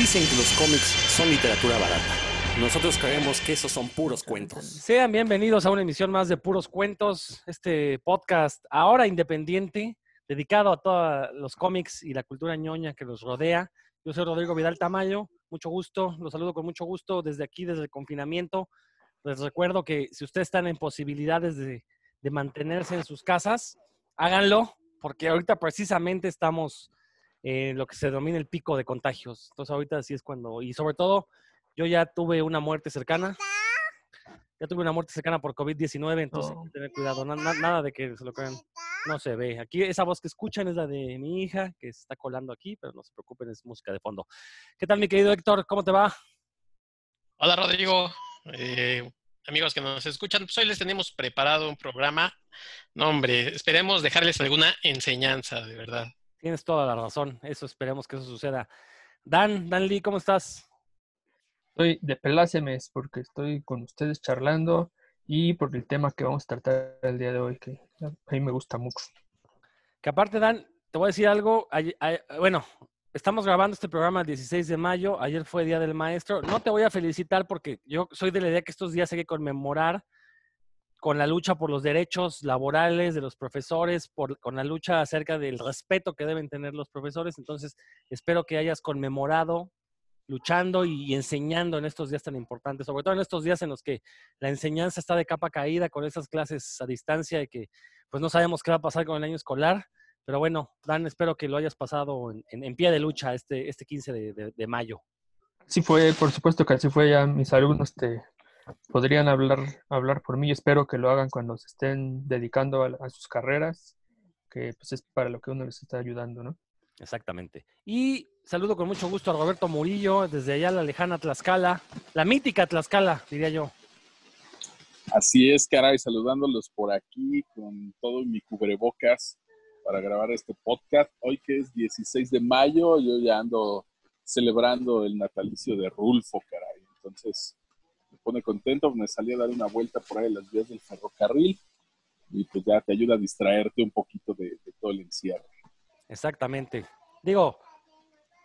Dicen que los cómics son literatura barata. Nosotros creemos que esos son puros cuentos. Sean bienvenidos a una emisión más de Puros Cuentos, este podcast ahora independiente, dedicado a todos los cómics y la cultura ñoña que los rodea. Yo soy Rodrigo Vidal Tamayo, mucho gusto, los saludo con mucho gusto desde aquí, desde el confinamiento. Les recuerdo que si ustedes están en posibilidades de, de mantenerse en sus casas, háganlo, porque ahorita precisamente estamos en lo que se denomina el pico de contagios. Entonces ahorita sí es cuando, y sobre todo, yo ya tuve una muerte cercana. Ya tuve una muerte cercana por COVID-19, entonces hay que tener cuidado. Na- na- nada de que se lo crean. No se ve. Aquí esa voz que escuchan es la de mi hija, que se está colando aquí, pero no se preocupen, es música de fondo. ¿Qué tal, mi querido Héctor? ¿Cómo te va? Hola Rodrigo, Eh, amigos que nos escuchan, pues hoy les tenemos preparado un programa. No, hombre, esperemos dejarles alguna enseñanza, de verdad. Tienes toda la razón. Eso esperemos que eso suceda. Dan, Dan Lee, ¿cómo estás? Estoy de pelácemes porque estoy con ustedes charlando y por el tema que vamos a tratar el día de hoy, que a mí me gusta mucho. Que aparte, Dan, te voy a decir algo. Ay- ay- bueno, estamos grabando este programa el 16 de mayo. Ayer fue Día del Maestro. No te voy a felicitar porque yo soy de la idea que estos días hay que conmemorar con la lucha por los derechos laborales de los profesores, por, con la lucha acerca del respeto que deben tener los profesores. Entonces, espero que hayas conmemorado luchando y enseñando en estos días tan importantes, sobre todo en estos días en los que la enseñanza está de capa caída con esas clases a distancia y que pues no sabemos qué va a pasar con el año escolar. Pero bueno, Dan, espero que lo hayas pasado en, pie de lucha este, este 15 de, mayo. Así fue, por supuesto que así fue, ya mis alumnos te podrían hablar, hablar por mí. Espero que lo hagan cuando se estén dedicando a, a sus carreras, que pues es para lo que uno les está ayudando, ¿no? Exactamente. Y saludo con mucho gusto a Roberto Murillo desde allá la lejana Tlaxcala, la mítica Tlaxcala, diría yo. Así es, caray, saludándolos por aquí con todo mi cubrebocas para grabar este podcast. Hoy que es 16 de mayo, yo ya ando celebrando el natalicio de Rulfo, caray. Entonces, me pone contento, me salí a dar una vuelta por ahí en las vías del ferrocarril y pues ya te ayuda a distraerte un poquito de, de todo el encierro. Exactamente. Digo,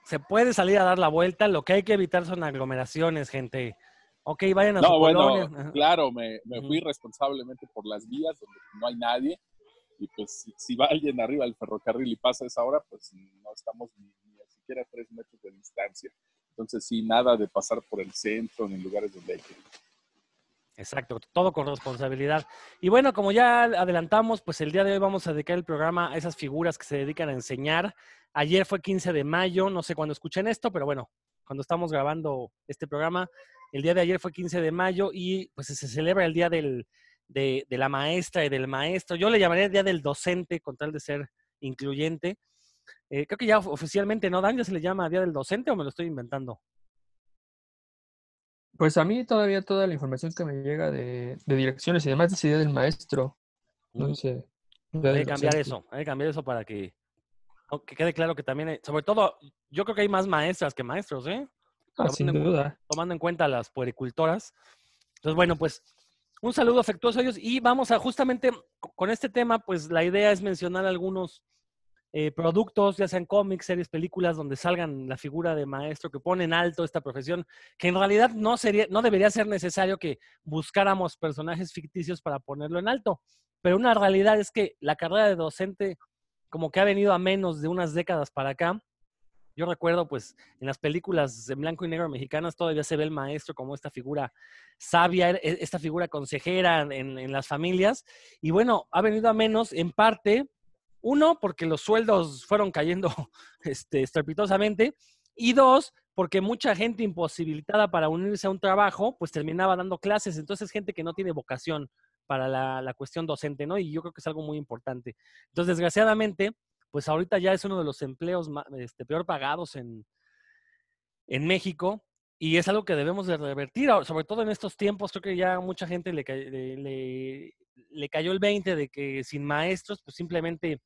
se puede salir a dar la vuelta, lo que hay que evitar son aglomeraciones, gente. Ok, vayan a su No, bueno, colonia. Claro, me, me fui responsablemente por las vías donde no hay nadie. Y pues si, si va alguien arriba del ferrocarril y pasa esa hora, pues no estamos ni, ni siquiera a tres metros de distancia. Entonces sí, nada de pasar por el centro ni lugares donde hay que. Exacto, todo con responsabilidad. Y bueno, como ya adelantamos, pues el día de hoy vamos a dedicar el programa a esas figuras que se dedican a enseñar. Ayer fue 15 de mayo, no sé cuándo escuchen esto, pero bueno, cuando estamos grabando este programa, el día de ayer fue 15 de mayo y pues se celebra el día del, de, de la maestra y del maestro. Yo le llamaría el día del docente con tal de ser incluyente. Eh, creo que ya oficialmente no, Dan, ya se le llama día del docente o me lo estoy inventando. Pues a mí todavía toda la información que me llega de, de direcciones y demás dice Día del Maestro, no Día Hay que cambiar eso, hay que cambiar eso para que, quede claro que también, hay- sobre todo, yo creo que hay más maestras que maestros, ¿eh? Ah, sin en duda. Tomando en cuenta las puericultoras. Entonces, bueno, pues un saludo afectuoso a ellos y vamos a justamente co- con este tema, pues la idea es mencionar algunos eh, productos, ya sean cómics, series, películas, donde salgan la figura de maestro, que ponen alto esta profesión, que en realidad no sería, no debería ser necesario que buscáramos personajes ficticios para ponerlo en alto. Pero una realidad es que la carrera de docente como que ha venido a menos de unas décadas para acá. Yo recuerdo, pues, en las películas en blanco y negro mexicanas todavía se ve el maestro como esta figura sabia, e- esta figura consejera en, en las familias. Y bueno, ha venido a menos en parte, uno, porque los sueldos fueron cayendo este, estrepitosamente, y dos, porque mucha gente imposibilitada para unirse a un trabajo, pues terminaba dando clases. Entonces, gente que no tiene vocación para la, la cuestión docente, ¿no? Y yo creo que es algo muy importante. Entonces, desgraciadamente, pues ahorita ya es uno de los empleos este, peor pagados en, en México y es algo que debemos de revertir, sobre todo en estos tiempos, creo que ya mucha gente le, le- le cayó el 20 de que sin maestros, pues simplemente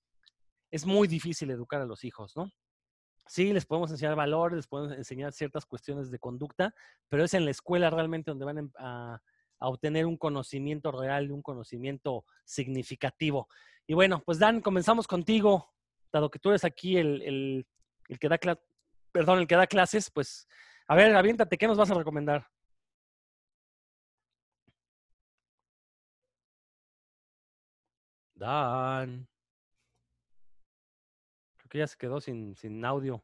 es muy difícil educar a los hijos, ¿no? Sí, les podemos enseñar valores, les podemos enseñar ciertas cuestiones de conducta, pero es en la escuela realmente donde van a, a obtener un conocimiento real, un conocimiento significativo. Y bueno, pues Dan, comenzamos contigo, dado que tú eres aquí el, el- el que da el que da clases, pues, a ver, aviéntate, ¿qué nos vas a recomendar? Dan. Creo que ya se quedó sin, sin audio.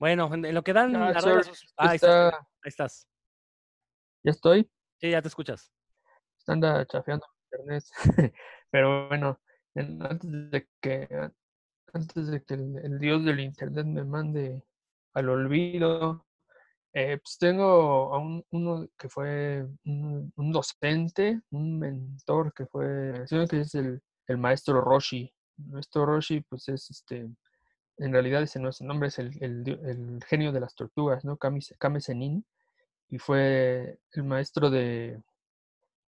Bueno, en, lo que dan Ah, Ah, ahí, está- ahí estás. Ya estoy. Sí, ya te escuchas. anda chafeando internet. Pero bueno, en- antes de que antes de que el, el dios del internet me mande al olvido, eh, pues tengo a un, uno que fue un, un docente, un mentor que fue, que es el, el maestro Roshi. El maestro Roshi, pues es este, en realidad ese no es el nombre, es el, el genio de las tortugas, ¿no? Kame Sennin, y fue el maestro de,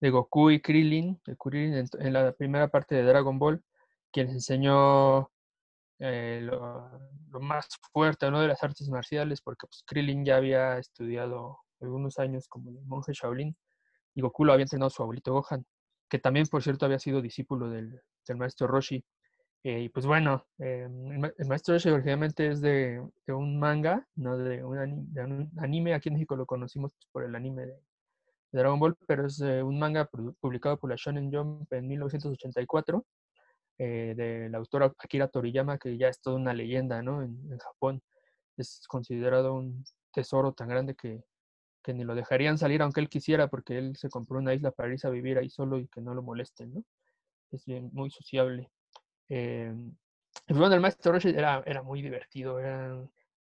de Goku y Krillin, de Krillin en, la primera parte de Dragon Ball, quien les enseñó eh, lo, lo más fuerte ¿no? de las artes marciales, porque pues, Krillin ya había estudiado algunos años como el monje Shaolin, y Goku lo había entrenado su abuelito Gohan, que también, por cierto, había sido discípulo del, del maestro Roshi. Eh, y pues bueno, eh, el, ma- el maestro Roshi originalmente es de, de un manga, no de un, ani- de un anime. Aquí en México lo conocimos por el anime de, de Dragon Ball, pero es eh, un manga publicado por la Shonen Jump en 1984 eh, del autor Akira Toriyama, que ya es toda una leyenda ¿no? en, Japón. Es considerado un tesoro tan grande que, que ni lo dejarían salir aunque él quisiera, porque él se compró una isla para irse a vivir ahí solo y que no lo molesten. ¿no? Es muy sociable. Eh, y bueno, el maestro Roshi era, era muy divertido, era,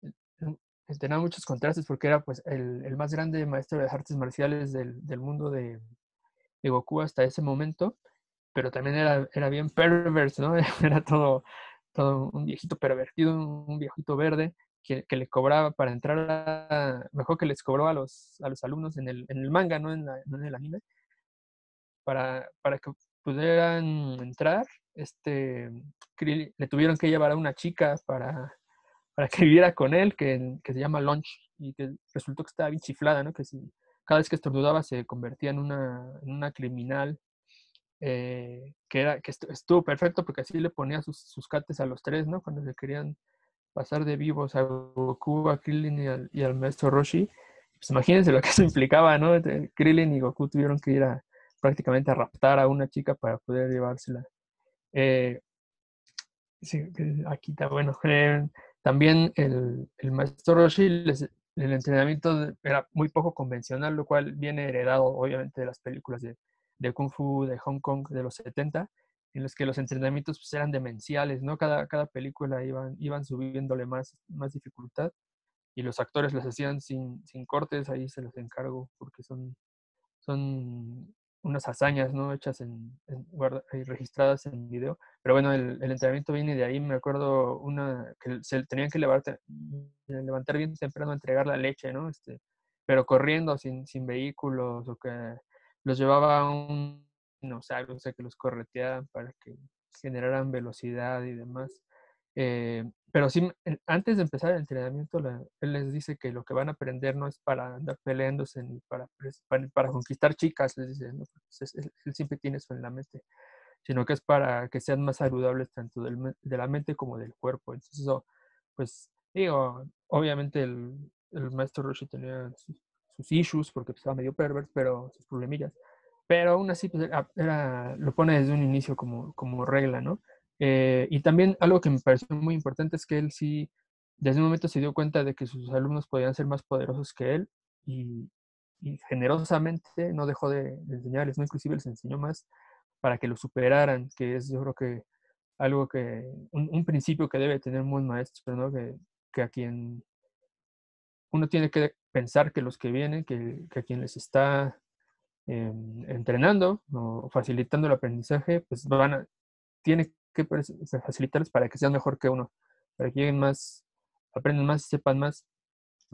eh, tenía muchos contrastes porque era pues el, el más grande maestro de artes marciales del, del mundo de, de Goku hasta ese momento, pero también era, era bien perverse, ¿no? Era todo, todo un viejito pervertido, un viejito verde que, que le cobraba para entrar a, mejor que les cobró a los, a los alumnos en el, en el manga, no en, no en el anime, para, para que pudieran entrar, este, le tuvieron que llevar a una chica para, para que viviera con él, que, que se llama Lunch, y que resultó que estaba bien chiflada, ¿no? Que si, cada vez que estornudaba se convertía en una, en una criminal, eh, que, era, que estu- estuvo perfecto porque así le ponía sus, sus cates a los tres, ¿no? Cuando se querían pasar de vivos a Goku, a Krillin y al, y al maestro Roshi. Pues imagínense lo que eso implicaba, ¿no? De- Krillin y Goku tuvieron que ir a prácticamente a raptar a una chica para poder llevársela. Eh, aquí está bueno. También el, maestro Roshi, el entrenamiento era muy poco convencional, lo cual viene heredado obviamente de las películas de, Kung Fu de Hong Kong de los 70, en los que los entrenamientos pues, eran demenciales, ¿no? Cada, cada película iban, iban subiéndole más, más dificultad y los actores los hacían sin, sin cortes, ahí se los encargo porque son, son unas hazañas, ¿no? Hechas en, en guarda- eh, registradas en video. Pero bueno, el, el entrenamiento viene de ahí. Me acuerdo una que se tenían que levantar, levantar bien temprano a entregar la leche, ¿no? Este, pero corriendo, sin, sin vehículos, o que los llevaba a un dinosaurio, o sea, que los correteaban para que generaran velocidad y demás. Eh, pero sí, en- antes de empezar el entrenamiento, la- él les dice que lo que van a aprender no es para andar peleándose ni para, para, para conquistar chicas, les dice, ¿no? Pues es- es- él siempre tiene eso en la mente, sino que es para que sean más saludables tanto del de la mente como del cuerpo. Entonces, eso, pues, digo, obviamente el, el maestro Roshi tenía sus, sus issues porque pues, estaba medio pervert, pero sus problemillas. Pero aún así, pues, era- lo pone desde un inicio como, como regla, ¿no? Eh, y también algo que me pareció muy importante es que él sí, desde un momento se dio cuenta de que sus alumnos podían ser más poderosos que él y, generosamente no dejó de, enseñarles, ¿no? Inclusive les enseñó más para que lo superaran, que es yo creo que algo que, un, principio que debe tener un buen maestro, ¿no? Que, a quien uno tiene que pensar que los que vienen, que, a quien les está eh, entrenando o facilitando el aprendizaje, pues van a, tiene que pres- facilitarles para que sean mejor que uno, para que lleguen más, aprendan más, sepan más.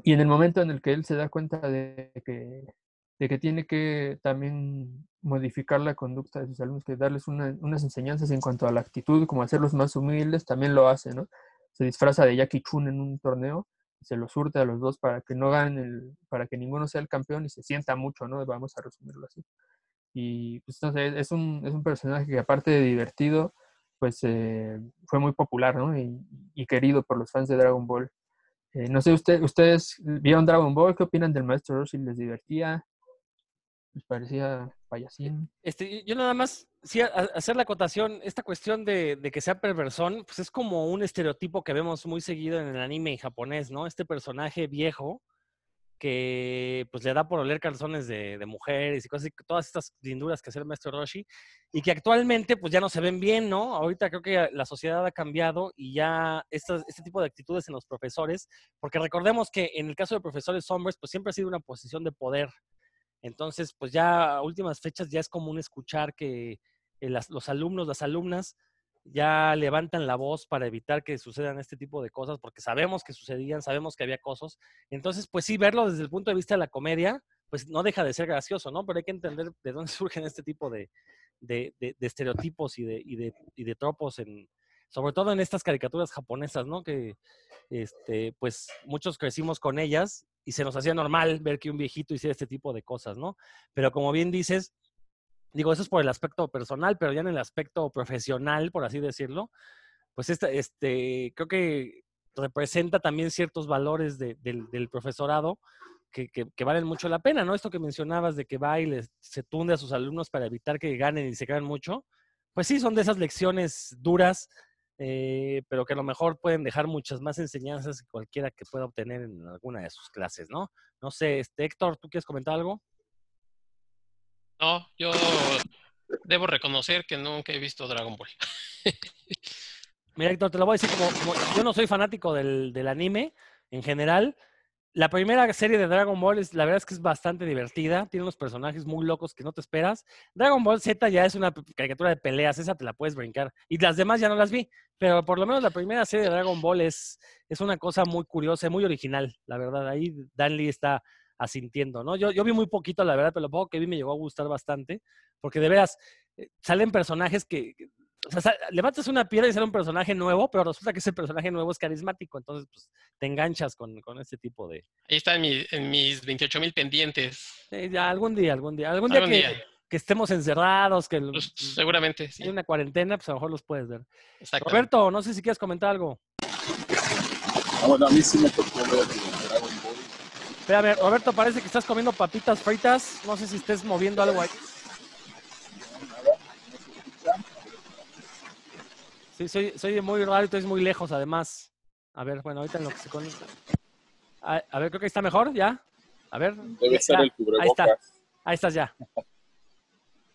Y en el momento en el que él se da cuenta de que, de que tiene que también modificar la conducta de sus alumnos, que darles una- unas enseñanzas en cuanto a la actitud, como hacerlos más humildes, también lo hace, ¿no? Se disfraza de Jackie Chun en un torneo se los surte a los dos para que no ganen, el, para que ninguno sea el campeón y se sienta mucho, ¿no? Vamos a resumirlo así. Y pues entonces es un, es un personaje que aparte de divertido, pues eh, fue muy popular, ¿no? Y, y querido por los fans de Dragon Ball. Eh, no sé, usted, ustedes vieron Dragon Ball, ¿qué opinan del maestro Roshi? ¿Les divertía? ¿Les parecía payasín? Este, yo nada más, sí, a- hacer la acotación, esta cuestión de, de que sea perversón, pues es como un estereotipo que vemos muy seguido en el anime japonés, ¿no? Este personaje viejo que pues le da por oler calzones de, de mujeres y cosas todas estas linduras que hace el maestro Roshi, y que actualmente pues ya no se ven bien, ¿no? Ahorita creo que la sociedad ha cambiado y ya este tipo de actitudes en los profesores, porque recordemos que en el caso de profesores hombres, pues siempre ha sido una posición de poder. Entonces, pues ya a últimas fechas ya es común escuchar que eh, las- los alumnos, las alumnas, ya levantan la voz para evitar que sucedan este tipo de cosas, porque sabemos que sucedían, sabemos que había cosas. Entonces, pues sí, verlo desde el punto de vista de la comedia, pues no deja de ser gracioso, ¿no? Pero hay que entender de dónde surgen este tipo de, de- de- estereotipos y de, y, de, y de tropos, sobre todo en estas caricaturas japonesas, ¿no? Que, este, pues muchos crecimos con ellas y se nos hacía normal ver que un viejito hiciera este tipo de cosas, ¿no? Pero como bien dices, digo, eso es por el aspecto personal, pero ya en el aspecto profesional, por así decirlo, pues este, creo que representa también ciertos valores de- del, profesorado que, valen mucho la pena, ¿no? Esto que mencionabas de que va y se tunde a sus alumnos para evitar que ganen y se crean mucho, pues sí, son de esas lecciones duras, eh, pero que a lo mejor pueden dejar muchas más enseñanzas que cualquiera que pueda obtener en alguna de sus clases, ¿no? No sé, este, Héctor, ¿tú quieres comentar algo? No, yo debo reconocer que nunca he visto Dragon Ball. Mira, Héctor, te lo voy a decir como, yo no soy fanático del, del anime en general. La primera serie de Dragon Ball es, la verdad es que es bastante divertida, tiene unos personajes muy locos que no te esperas. Dragon Ball Z ya es una caricatura de peleas, esa te la puedes brincar. Y las demás ya no las vi, pero por lo menos la primera serie de Dragon Ball es, es una cosa muy curiosa, muy original, la verdad. Ahí Dan Lee está asintiendo, ¿no? Yo, yo vi muy poquito, la verdad, pero lo poco que vi me llegó a gustar bastante, porque de veras eh, salen personajes que, que- o sea, levantas una piedra y sale un personaje nuevo, pero resulta que ese personaje nuevo es carismático, entonces pues te enganchas con, con este tipo de... Ahí está en, mi- en mis 28 mil pendientes. Eh, ya, algún día, algún día, algún día, Algún que, día. que estemos encerrados, que Pues, seguramente, sí. hay una cuarentena, pues a lo mejor los puedes ver. Roberto, no sé si quieres comentar algo. Ah, bueno, a mí sí me tocó ver. Espérame, Roberto, parece que estás comiendo papitas fritas, no sé si estés moviendo algo ahí. Sí, soy, soy muy raro y eres muy lejos, además. A ver, bueno, ahorita en lo que se conecta. A, a ver, creo que está mejor, ¿ya? A ver. Debe ya, ser ya. el Ahí cubrebocas. está, ahí estás ya.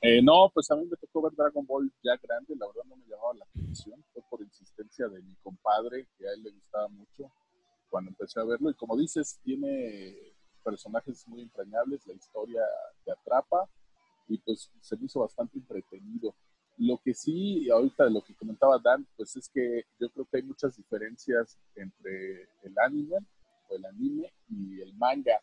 Eh, no, pues a mí me tocó ver Dragon Ball ya grande, la verdad no me llamaba la atención, fue por insistencia de mi compadre, que a él le gustaba mucho cuando empecé a verlo, y como dices, tiene personajes muy entrañables, la historia te atrapa, y pues se me hizo bastante entretenido. Lo que sí, ahorita de lo que comentaba Dan, pues es que yo creo que hay muchas diferencias entre el anime, o el anime, y el manga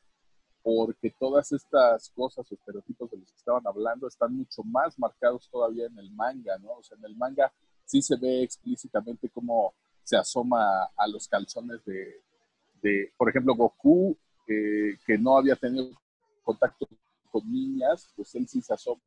porque todas estas cosas o estereotipos de los que estaban hablando están mucho más marcados todavía en el manga, ¿no? O sea, en el manga sí se ve explícitamente cómo se asoma a los calzones de, de por ejemplo, Goku, eh, que no había tenido contacto con niñas, pues él sí se asoma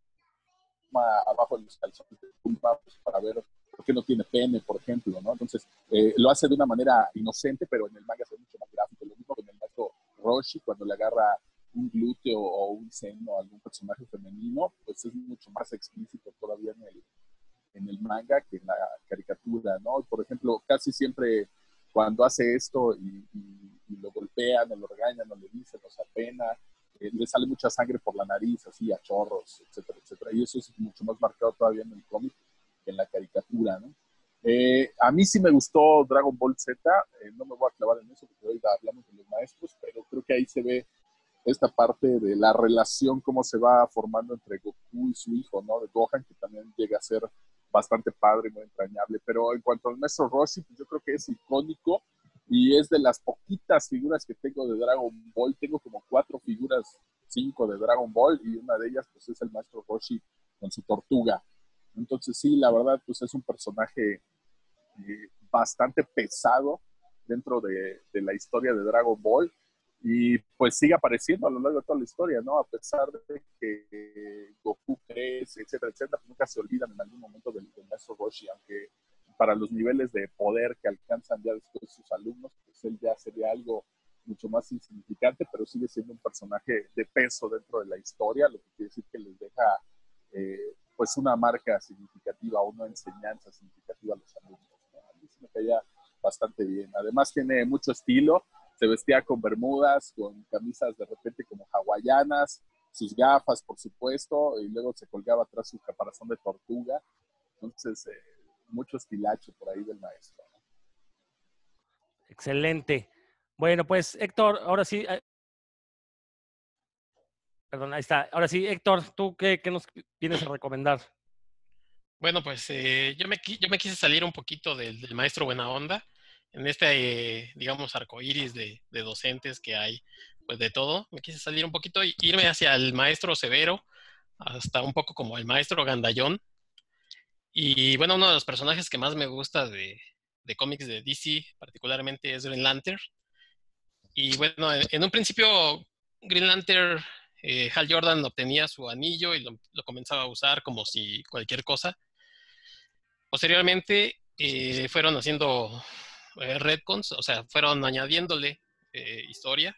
abajo de los calzones de Pumba pues, para ver por qué no tiene pene, por ejemplo, ¿no? Entonces, eh, lo hace de una manera inocente, pero en el manga ve mucho más gráfico. Lo mismo con el maestro Roshi, cuando le agarra un glúteo o un seno a algún personaje femenino, pues es mucho más explícito todavía en el, en el manga que en la caricatura, ¿no? Por ejemplo, casi siempre cuando hace esto y, lo golpean o lo regañan o le dicen o se apena, eh, le sale mucha sangre por la nariz, así a chorros, etcétera, etcétera. Y eso es mucho más marcado todavía en el cómic que en la caricatura, ¿no? Eh, a mí sí me gustó Dragon Ball Z, eh, no me voy a clavar en eso porque hoy hablamos de los maestros, pero creo que ahí se ve esta parte de la relación, cómo se va formando entre Goku y su hijo, ¿no? De Gohan, que también llega a ser bastante padre, muy entrañable. Pero en cuanto al maestro Roshi, pues yo creo que es icónico y es de las poquitas figuras que tengo de Dragon Ball. Tengo como cuatro figuras, cinco de Dragon Ball y una de ellas pues es el maestro Roshi con su tortuga. Entonces sí, la verdad pues es un personaje eh, bastante pesado dentro de, de la historia de Dragon Ball y pues sigue apareciendo a lo largo de toda la historia, ¿no? A pesar de que Goku crece, etcétera, etcétera, nunca se olvidan en algún momento del, del maestro Roshi, aunque para los niveles de poder que alcanzan ya después sus alumnos, pues él ya sería algo mucho más insignificante, pero sigue siendo un personaje de peso dentro de la historia, lo que quiere decir que les deja eh, pues una marca significativa, una enseñanza significativa a los alumnos. A mí se me caía bastante bien. Además tiene mucho estilo, se vestía con bermudas, con camisas de repente como hawaianas, sus gafas, por supuesto, y luego se colgaba atrás su caparazón de tortuga. Entonces, eh, mucho estilacho por ahí del maestro. Excelente. Bueno, pues Héctor, ahora sí. Eh, perdón, ahí está. Ahora sí, Héctor, ¿tú qué, qué nos vienes a recomendar? Bueno, pues eh, yo, me, yo me quise salir un poquito del, del maestro Buena Onda en este, digamos, arcoíris de, de docentes que hay pues de todo. Me quise salir un poquito y irme hacia el maestro severo, hasta un poco como el maestro gandallón. Y bueno, uno de los personajes que más me gusta de, de cómics de DC, particularmente, es Green Lantern. Y bueno, en, un principio, Green Lantern, eh, Hal Jordan obtenía su anillo y lo, lo, comenzaba a usar como si cualquier cosa. Posteriormente, eh, fueron haciendo eh, retcons, o sea, fueron añadiéndole eh, historia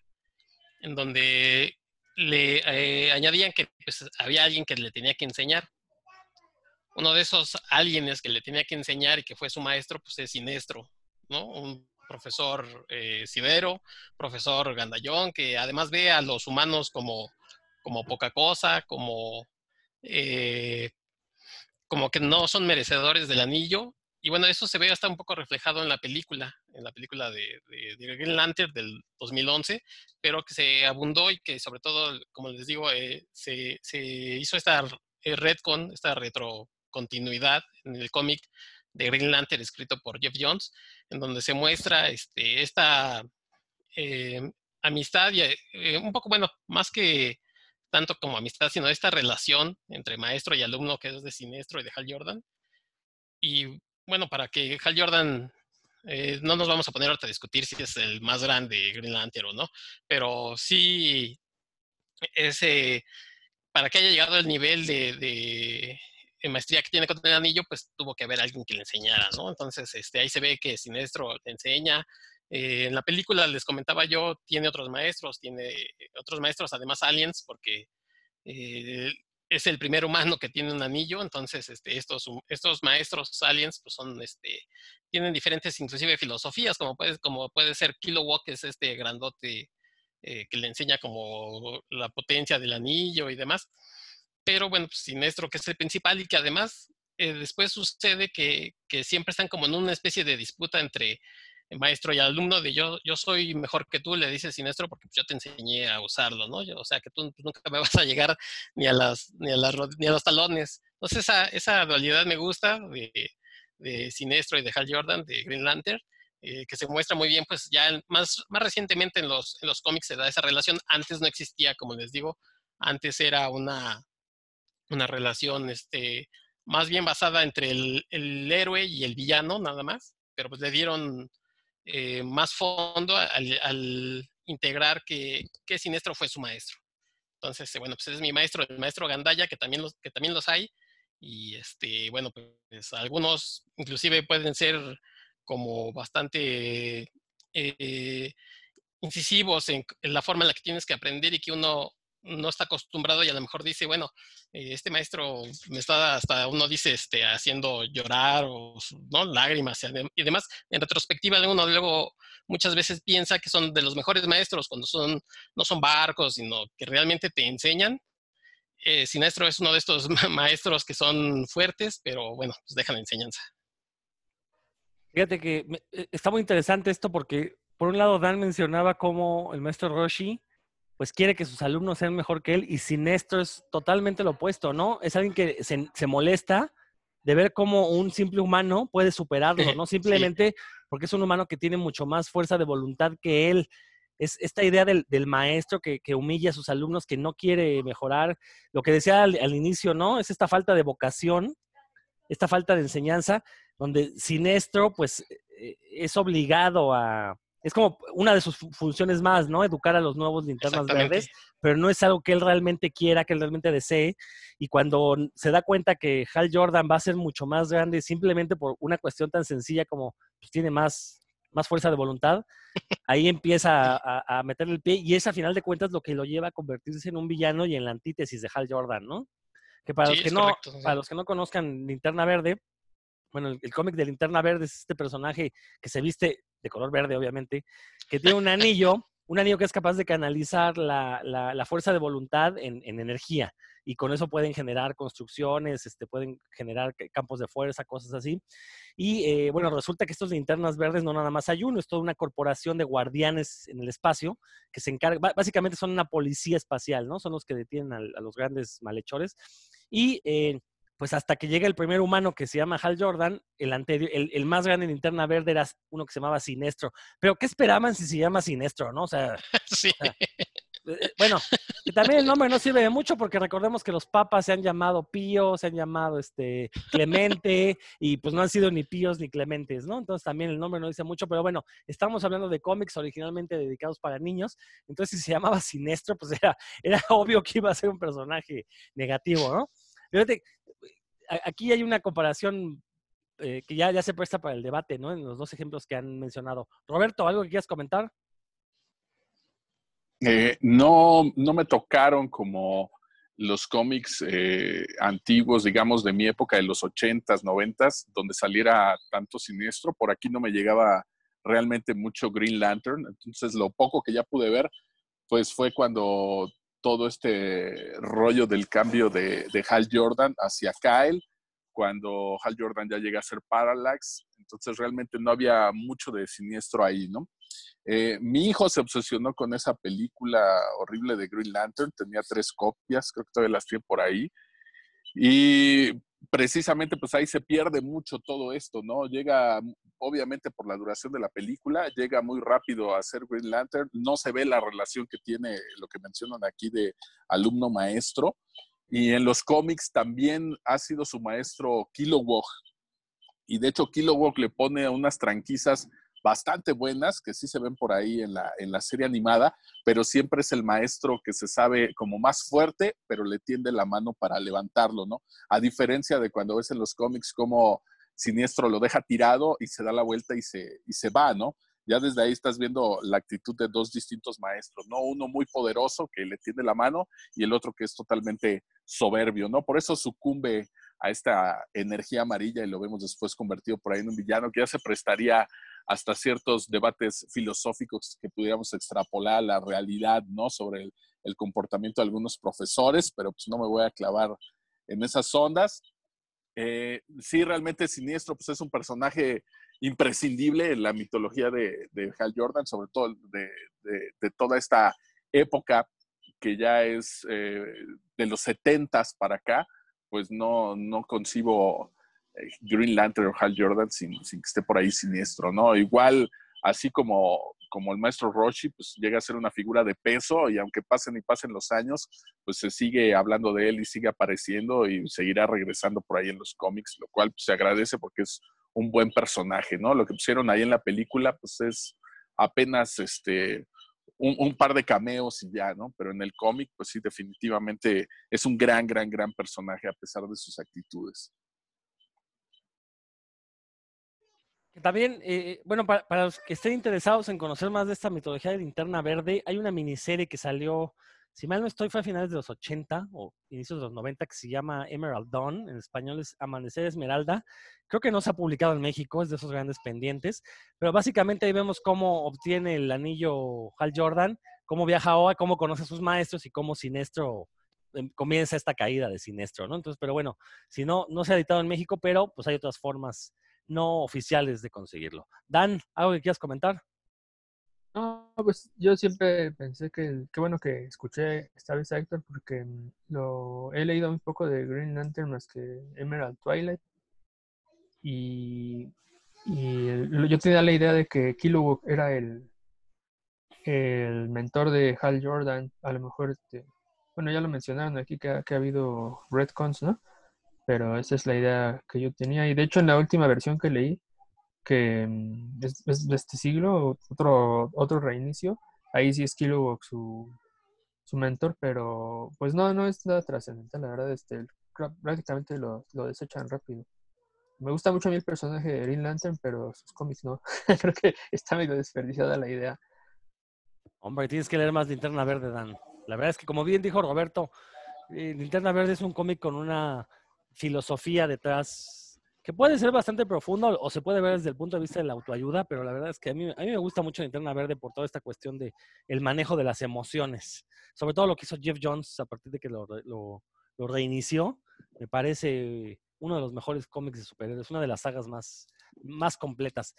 en donde le eh, añadían que pues, había alguien que le tenía que enseñar. Uno de esos alguienes que le tenía que enseñar y que fue su maestro, pues es Sinestro, ¿no? Un profesor eh, Sibero, profesor Gandallón, que además ve a los humanos como, como poca cosa, como, eh, como que no son merecedores del anillo. Y bueno, eso se ve hasta un poco reflejado en la película, en la película de, Green Lantern del 2011, pero que se abundó y que sobre todo, como les digo, eh, se, se, hizo esta eh, esta retrocontinuidad en el cómic de Green Lantern escrito por Jeff Jones, en donde se muestra este, esta eh, amistad y un poco, bueno, más que tanto como amistad, sino esta relación entre maestro y alumno que es de Sinestro y de Hal Jordan. Bueno, para que Hal Jordan eh, no nos vamos a poner a discutir si es el más grande Green Lantern o no, pero sí ese para que haya llegado al nivel de, de, de, maestría que tiene con el anillo, pues tuvo que haber alguien que le enseñara, ¿no? Entonces, este, ahí se ve que Sinestro le enseña. Eh, en la película les comentaba yo, tiene otros maestros, tiene otros maestros, además aliens, porque eh, es el primer humano que tiene un anillo, entonces este, estos, estos maestros aliens pues son, este, tienen diferentes inclusive filosofías, como puede, como puede ser Kilowog, que es este grandote eh, que le enseña como la potencia del anillo y demás. Pero bueno, pues Sinestro, que es el principal y que además eh, después sucede que, que, siempre están como en una especie de disputa entre maestro y alumno de yo, yo soy mejor que tú, le dice Sinestro, porque yo te enseñé a usarlo, ¿no? Yo, o sea, que tú nunca me vas a llegar ni a, las, ni a, las, ni a los talones. Entonces, esa, esa dualidad me gusta de, de Sinestro y de Hal Jordan, de Green Lantern, eh, que se muestra muy bien, pues ya más, más recientemente en los, en los cómics se da esa relación. Antes no existía, como les digo, antes era una, una relación este, más bien basada entre el, el héroe y el villano, nada más, pero pues le dieron eh, más fondo al, al integrar que, que, Sinestro fue su maestro. Entonces, bueno, pues es mi maestro, el maestro Gandaya, que también los, que también los hay. Y este, bueno, pues algunos inclusive pueden ser como bastante eh, incisivos en, en, la forma en la que tienes que aprender y que uno no está acostumbrado y a lo mejor dice, bueno, eh, este maestro me está hasta uno dice este, haciendo llorar o ¿no? lágrimas y demás. En retrospectiva, uno luego muchas veces piensa que son de los mejores maestros cuando son, no son barcos, sino que realmente te enseñan. Eh, Sinestro es uno de estos maestros que son fuertes, pero bueno, pues dejan enseñanza. Fíjate que me, está muy interesante esto porque, por un lado, Dan mencionaba cómo el maestro Roshi pues quiere que sus alumnos sean mejor que él y Sinestro es totalmente lo opuesto, ¿no? Es alguien que se, se molesta de ver cómo un simple humano puede superarlo, ¿no? Simplemente sí. porque es un humano que tiene mucho más fuerza de voluntad que él. Es esta idea del, del maestro que, que, humilla a sus alumnos, que no quiere mejorar. Lo que decía al, al, inicio, ¿no? Es esta falta de vocación, esta falta de enseñanza, donde Sinestro, pues, es obligado a, es como una de sus fu- funciones más, ¿no? Educar a los nuevos linternas verdes, pero no es algo que él realmente quiera, que él realmente desee. Y cuando se da cuenta que Hal Jordan va a ser mucho más grande simplemente por una cuestión tan sencilla como pues, tiene más, más fuerza de voluntad, ahí empieza a, a- a meterle el pie y es a final de cuentas lo que lo lleva a convertirse en un villano y en la antítesis de Hal Jordan, ¿no? Que para, Sí, los, que no, correcto, sí. para los que no conozcan Linterna Verde, bueno, el, el cómic de Linterna Verde es este personaje que se viste de color verde, obviamente, que tiene un anillo, un anillo que es capaz de canalizar la, la- fuerza de voluntad en, en energía. Y con eso pueden generar construcciones, este, pueden generar ca- campos de fuerza, cosas así. Y eh, bueno, resulta que estos linternas verdes no nada más hay uno, es toda una corporación de guardianes en el espacio que se encarga, básicamente son una policía espacial, ¿no? Son los que detienen a, los grandes malhechores. Y eh, pues hasta que llega el primer humano que se llama Hal Jordan, el, anterior, el, el más grande linterna verde era uno que se llamaba Sinestro. Pero ¿qué esperaban si se llama Sinestro, no? O sea, Sí, eh, bueno, y también el nombre no sirve de mucho porque recordemos que los papas se han llamado Pío, se han llamado este Clemente y pues no han sido ni Píos ni Clementes, ¿no? Entonces también el nombre no dice mucho, pero bueno, estamos hablando de cómics originalmente dedicados para niños, entonces si se llamaba Sinestro, pues era, era obvio que iba a ser un personaje negativo, ¿no? Fíjate, aquí hay una comparación eh, que ya, se presta para el debate, ¿no? En los dos ejemplos que han mencionado. Roberto, ¿algo que quieras comentar? Eh, no, no me tocaron como los cómics eh, antiguos, digamos, de mi época, de los 80s, 90s, donde saliera tanto siniestro. Por aquí no me llegaba realmente mucho Green Lantern. Entonces, lo poco que ya pude ver, pues fue cuando todo este rollo del cambio de, Hal Jordan hacia Kyle, cuando Hal Jordan ya llega a ser Parallax. Entonces, realmente no había mucho de siniestro ahí, ¿no? Eh, mi hijo se obsesionó con esa película horrible de Green Lantern, tenía tres copias, creo que todavía las tiene por ahí. Y precisamente pues ahí se pierde mucho todo esto, ¿no? Llega, obviamente por la duración de la película, llega muy rápido a ser Green Lantern, no se ve la relación que tiene lo que mencionan aquí de alumno-maestro. Y en los cómics también ha sido su maestro Kilowog. Y de hecho Kilowog le pone unas tranquisas bastante buenas que sí se ven por ahí en la, en la serie animada, pero siempre es el maestro que se sabe como más fuerte, pero le tiende la mano para levantarlo, ¿no? A diferencia de cuando ves en los cómics como Siniestro lo deja tirado y se da la vuelta y se, y se va, ¿no? Ya desde ahí estás viendo la actitud de dos distintos maestros, ¿no? Uno muy poderoso que le tiende la mano y el otro que es totalmente soberbio, ¿no? Por eso sucumbe a esta energía amarilla y lo vemos después convertido por ahí en un villano que ya se prestaría hasta ciertos debates filosóficos que pudiéramos extrapolar a la realidad, ¿no? Sobre el, el, comportamiento de algunos profesores, pero pues no me voy a clavar en esas ondas. Eh, sí, realmente Siniestro pues es un personaje imprescindible en la mitología de, Hal Jordan, sobre todo de, toda esta época que ya es eh, de los 70 para acá, pues no, no concibo Green Lantern o Hal Jordan sin, que esté por ahí siniestro, ¿no? Igual, así como, como el maestro Roshi, pues llega a ser una figura de peso y aunque pasen y pasen los años, pues se sigue hablando de él y sigue apareciendo y seguirá regresando por ahí en los cómics, lo cual pues, se agradece porque es un buen personaje, ¿no? Lo que pusieron ahí en la película, pues es apenas este, un, un, par de cameos y ya, ¿no? Pero en el cómic, pues sí, definitivamente es un gran, gran, gran personaje a pesar de sus actitudes. También, eh, bueno, para, para, los que estén interesados en conocer más de esta mitología de linterna verde, hay una miniserie que salió, si mal no estoy, fue a finales de los 80 o inicios de los 90, que se llama Emerald Dawn, en español es Amanecer Esmeralda. Creo que no se ha publicado en México, es de esos grandes pendientes, pero básicamente ahí vemos cómo obtiene el anillo Hal Jordan, cómo viaja a Oa, cómo conoce a sus maestros y cómo Sinestro em, comienza esta caída de Sinestro, ¿no? Entonces, pero bueno, si no, no se ha editado en México, pero pues hay otras formas no oficiales de conseguirlo. Dan, ¿algo que quieras comentar? No, pues yo siempre pensé que qué bueno que escuché esta vez a Héctor porque lo he leído un poco de Green Lantern más que Emerald Twilight y, y yo tenía la idea de que Kilowog era el, el mentor de Hal Jordan, a lo mejor este, bueno ya lo mencionaron aquí que que ha habido Redcons, ¿no? Pero esa es la idea que yo tenía. Y de hecho, en la última versión que leí, que mm, es, de este siglo, otro, otro reinicio. Ahí sí es Kilowog su, su mentor, pero pues no, no es nada trascendental, la verdad, este, prácticamente lo, lo desechan rápido. Me gusta mucho a mí el personaje de Green Lantern, pero sus cómics no. Creo que está medio desperdiciada la idea. Hombre, tienes que leer más Linterna Verde, Dan. La verdad es que, como bien dijo Roberto, eh, Linterna Verde es un cómic con una filosofía detrás que puede ser bastante profundo o se puede ver desde el punto de vista de la autoayuda, pero la verdad es que a mí, a mí me gusta mucho Linterna Verde por toda esta cuestión de el manejo de las emociones. Sobre todo lo que hizo Jeff Jones a partir de que lo, lo, reinició. Me parece uno de los mejores cómics de superhéroes, una de las sagas más, más completas.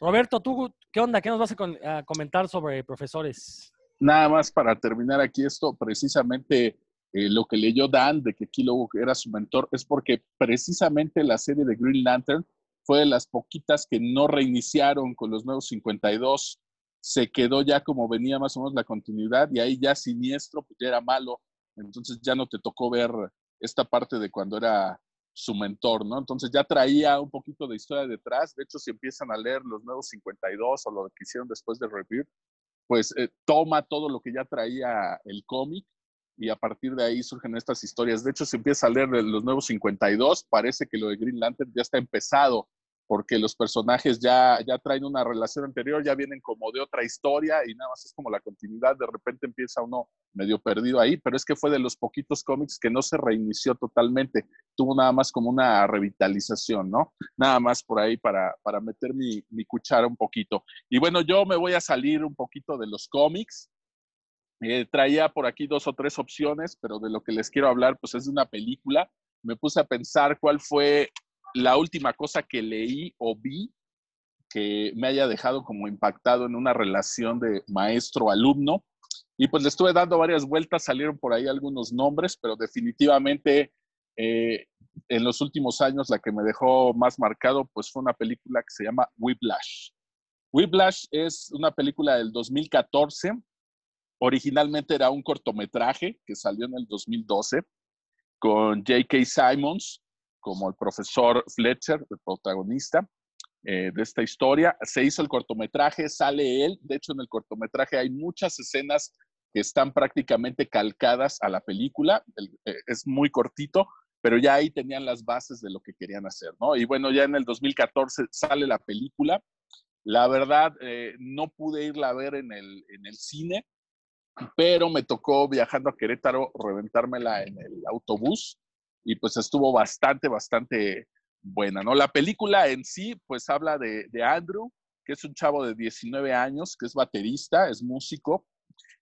Roberto, ¿tú qué onda? ¿Qué nos vas a, comentar sobre profesores? Nada más para terminar aquí esto, precisamente eh, lo que leyó Dan de que Kilo era su mentor es porque precisamente la serie de Green Lantern fue de las poquitas que no reiniciaron con los nuevos 52. Se quedó ya como venía más o menos la continuidad y ahí ya siniestro, pues ya era malo. Entonces ya no te tocó ver esta parte de cuando era su mentor, ¿no? Entonces ya traía un poquito de historia detrás. De hecho, si empiezan a leer los nuevos 52 o lo que hicieron después de Review, pues eh, toma todo lo que ya traía el cómic y a partir de ahí surgen estas historias. De hecho, si empieza a leer los nuevos 52, parece que lo de Green Lantern ya está empezado porque los personajes ya, ya traen una relación anterior, ya vienen como de otra historia y nada más es como la continuidad, de repente empieza uno medio perdido ahí, pero es que fue de los poquitos cómics que no se reinició totalmente, tuvo nada más como una revitalización, ¿no? Nada más por ahí para, para meter mi, mi cuchara un poquito. Y bueno, yo me voy a salir un poquito de los cómics, eh, traía por aquí dos o tres opciones, pero de lo que les quiero hablar, pues es de una película. Me puse a pensar cuál fue la última cosa que leí o vi que me haya dejado como impactado en una relación de maestro-alumno. Y pues le estuve dando varias vueltas, salieron por ahí algunos nombres, pero definitivamente eh, en los últimos años la que me dejó más marcado pues fue una película que se llama Whiplash. Whiplash es una película del 2014. Originalmente era un cortometraje que salió en el 2012 con J.K. Simons como el profesor Fletcher, el protagonista eh, de esta historia. Se hizo el cortometraje, sale él. De hecho, en el cortometraje hay muchas escenas que están prácticamente calcadas a la película. Eh, es muy cortito, pero ya ahí tenían las bases de lo que querían hacer, ¿no? Y bueno, ya en el 2014 sale la película. La verdad, eh, no pude irla a ver en el, en el cine, pero me tocó viajando a Querétaro reventármela en el autobús y pues estuvo bastante, bastante buena, ¿no? La película en sí, pues habla de, Andrew, que es un chavo de 19 años, que es baterista, es músico.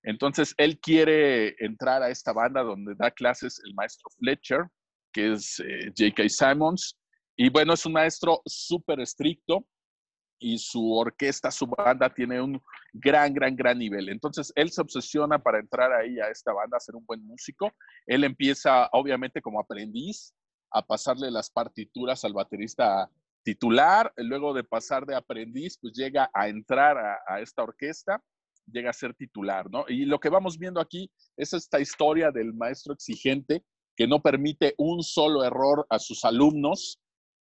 Entonces, él quiere entrar a esta banda donde da clases el maestro Fletcher, que es eh, J.K. Simons. Y bueno, es un maestro súper estricto, y su orquesta, su banda tiene un gran, gran, gran nivel. Entonces, él se obsesiona para entrar ahí a esta banda, a ser un buen músico. Él empieza, obviamente, como aprendiz, a pasarle las partituras al baterista titular. Luego de pasar de aprendiz, pues llega a entrar a, esta orquesta, llega a ser titular, ¿no? Y lo que vamos viendo aquí es esta historia del maestro exigente que no permite un solo error a sus alumnos.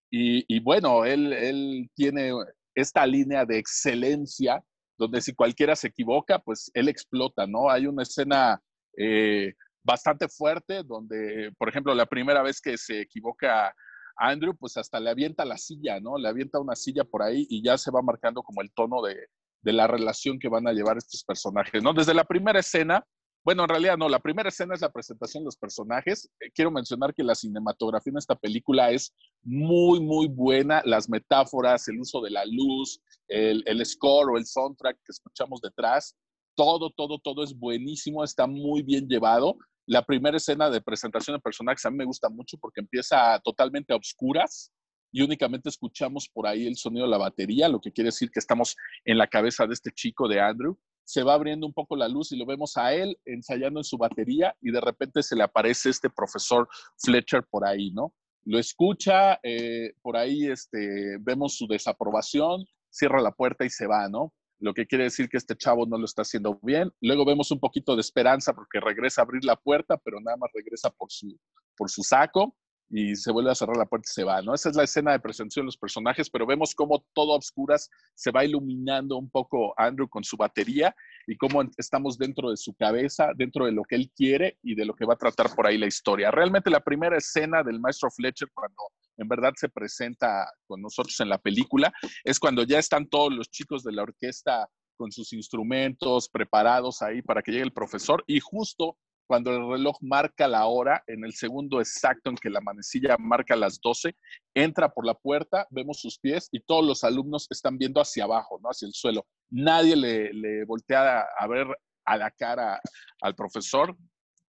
Y, y bueno, él, él tiene esta línea de excelencia, donde si cualquiera se equivoca, pues él explota, ¿no? Hay una escena eh, bastante fuerte donde, por ejemplo, la primera vez que se equivoca Andrew, pues hasta le avienta la silla, ¿no? Le avienta una silla por ahí y ya se va marcando como el tono de, de la relación que van a llevar estos personajes, ¿no? Desde la primera escena, bueno, en realidad no, la primera escena es la presentación de los personajes. Eh, quiero mencionar que la cinematografía en esta película es muy, muy buena. Las metáforas, el uso de la luz, el, el score o el soundtrack que escuchamos detrás, todo, todo, todo es buenísimo, está muy bien llevado. La primera escena de presentación de personajes a mí me gusta mucho porque empieza totalmente a obscuras y únicamente escuchamos por ahí el sonido de la batería, lo que quiere decir que estamos en la cabeza de este chico de Andrew se va abriendo un poco la luz y lo vemos a él ensayando en su batería y de repente se le aparece este profesor Fletcher por ahí, ¿no? Lo escucha, eh, por ahí este, vemos su desaprobación, cierra la puerta y se va, ¿no? Lo que quiere decir que este chavo no lo está haciendo bien. Luego vemos un poquito de esperanza porque regresa a abrir la puerta, pero nada más regresa por su, por su saco. Y se vuelve a cerrar la puerta y se va, ¿no? Esa es la escena de presentación de los personajes, pero vemos cómo todo a oscuras se va iluminando un poco Andrew con su batería y cómo estamos dentro de su cabeza, dentro de lo que él quiere y de lo que va a tratar por ahí la historia. Realmente la primera escena del maestro Fletcher cuando en verdad se presenta con nosotros en la película es cuando ya están todos los chicos de la orquesta con sus instrumentos preparados ahí para que llegue el profesor y justo cuando el reloj marca la hora, en el segundo exacto en que la manecilla marca las 12, entra por la puerta, vemos sus pies y todos los alumnos están viendo hacia abajo, ¿no? hacia el suelo. Nadie le, voltea a, ver a la cara al profesor.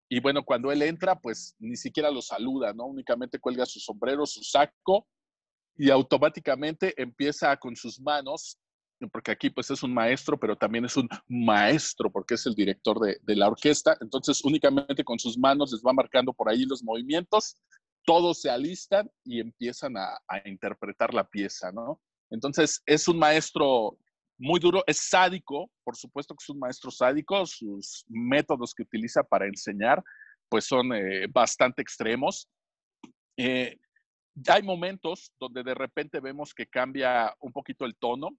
Y bueno, cuando él entra, pues ni siquiera lo saluda, ¿no? Únicamente cuelga su sombrero, su saco y automáticamente empieza con sus manos porque aquí pues es un maestro, pero también es un maestro porque es el director de, la orquesta, entonces únicamente con sus manos les va marcando por ahí los movimientos, todos se alistan y empiezan a, interpretar la pieza, ¿no? Entonces es un maestro muy duro, es sádico, por supuesto que es un maestro sádico, sus métodos que utiliza para enseñar pues son eh, bastante extremos. Eh, hay momentos donde de repente vemos que cambia un poquito el tono,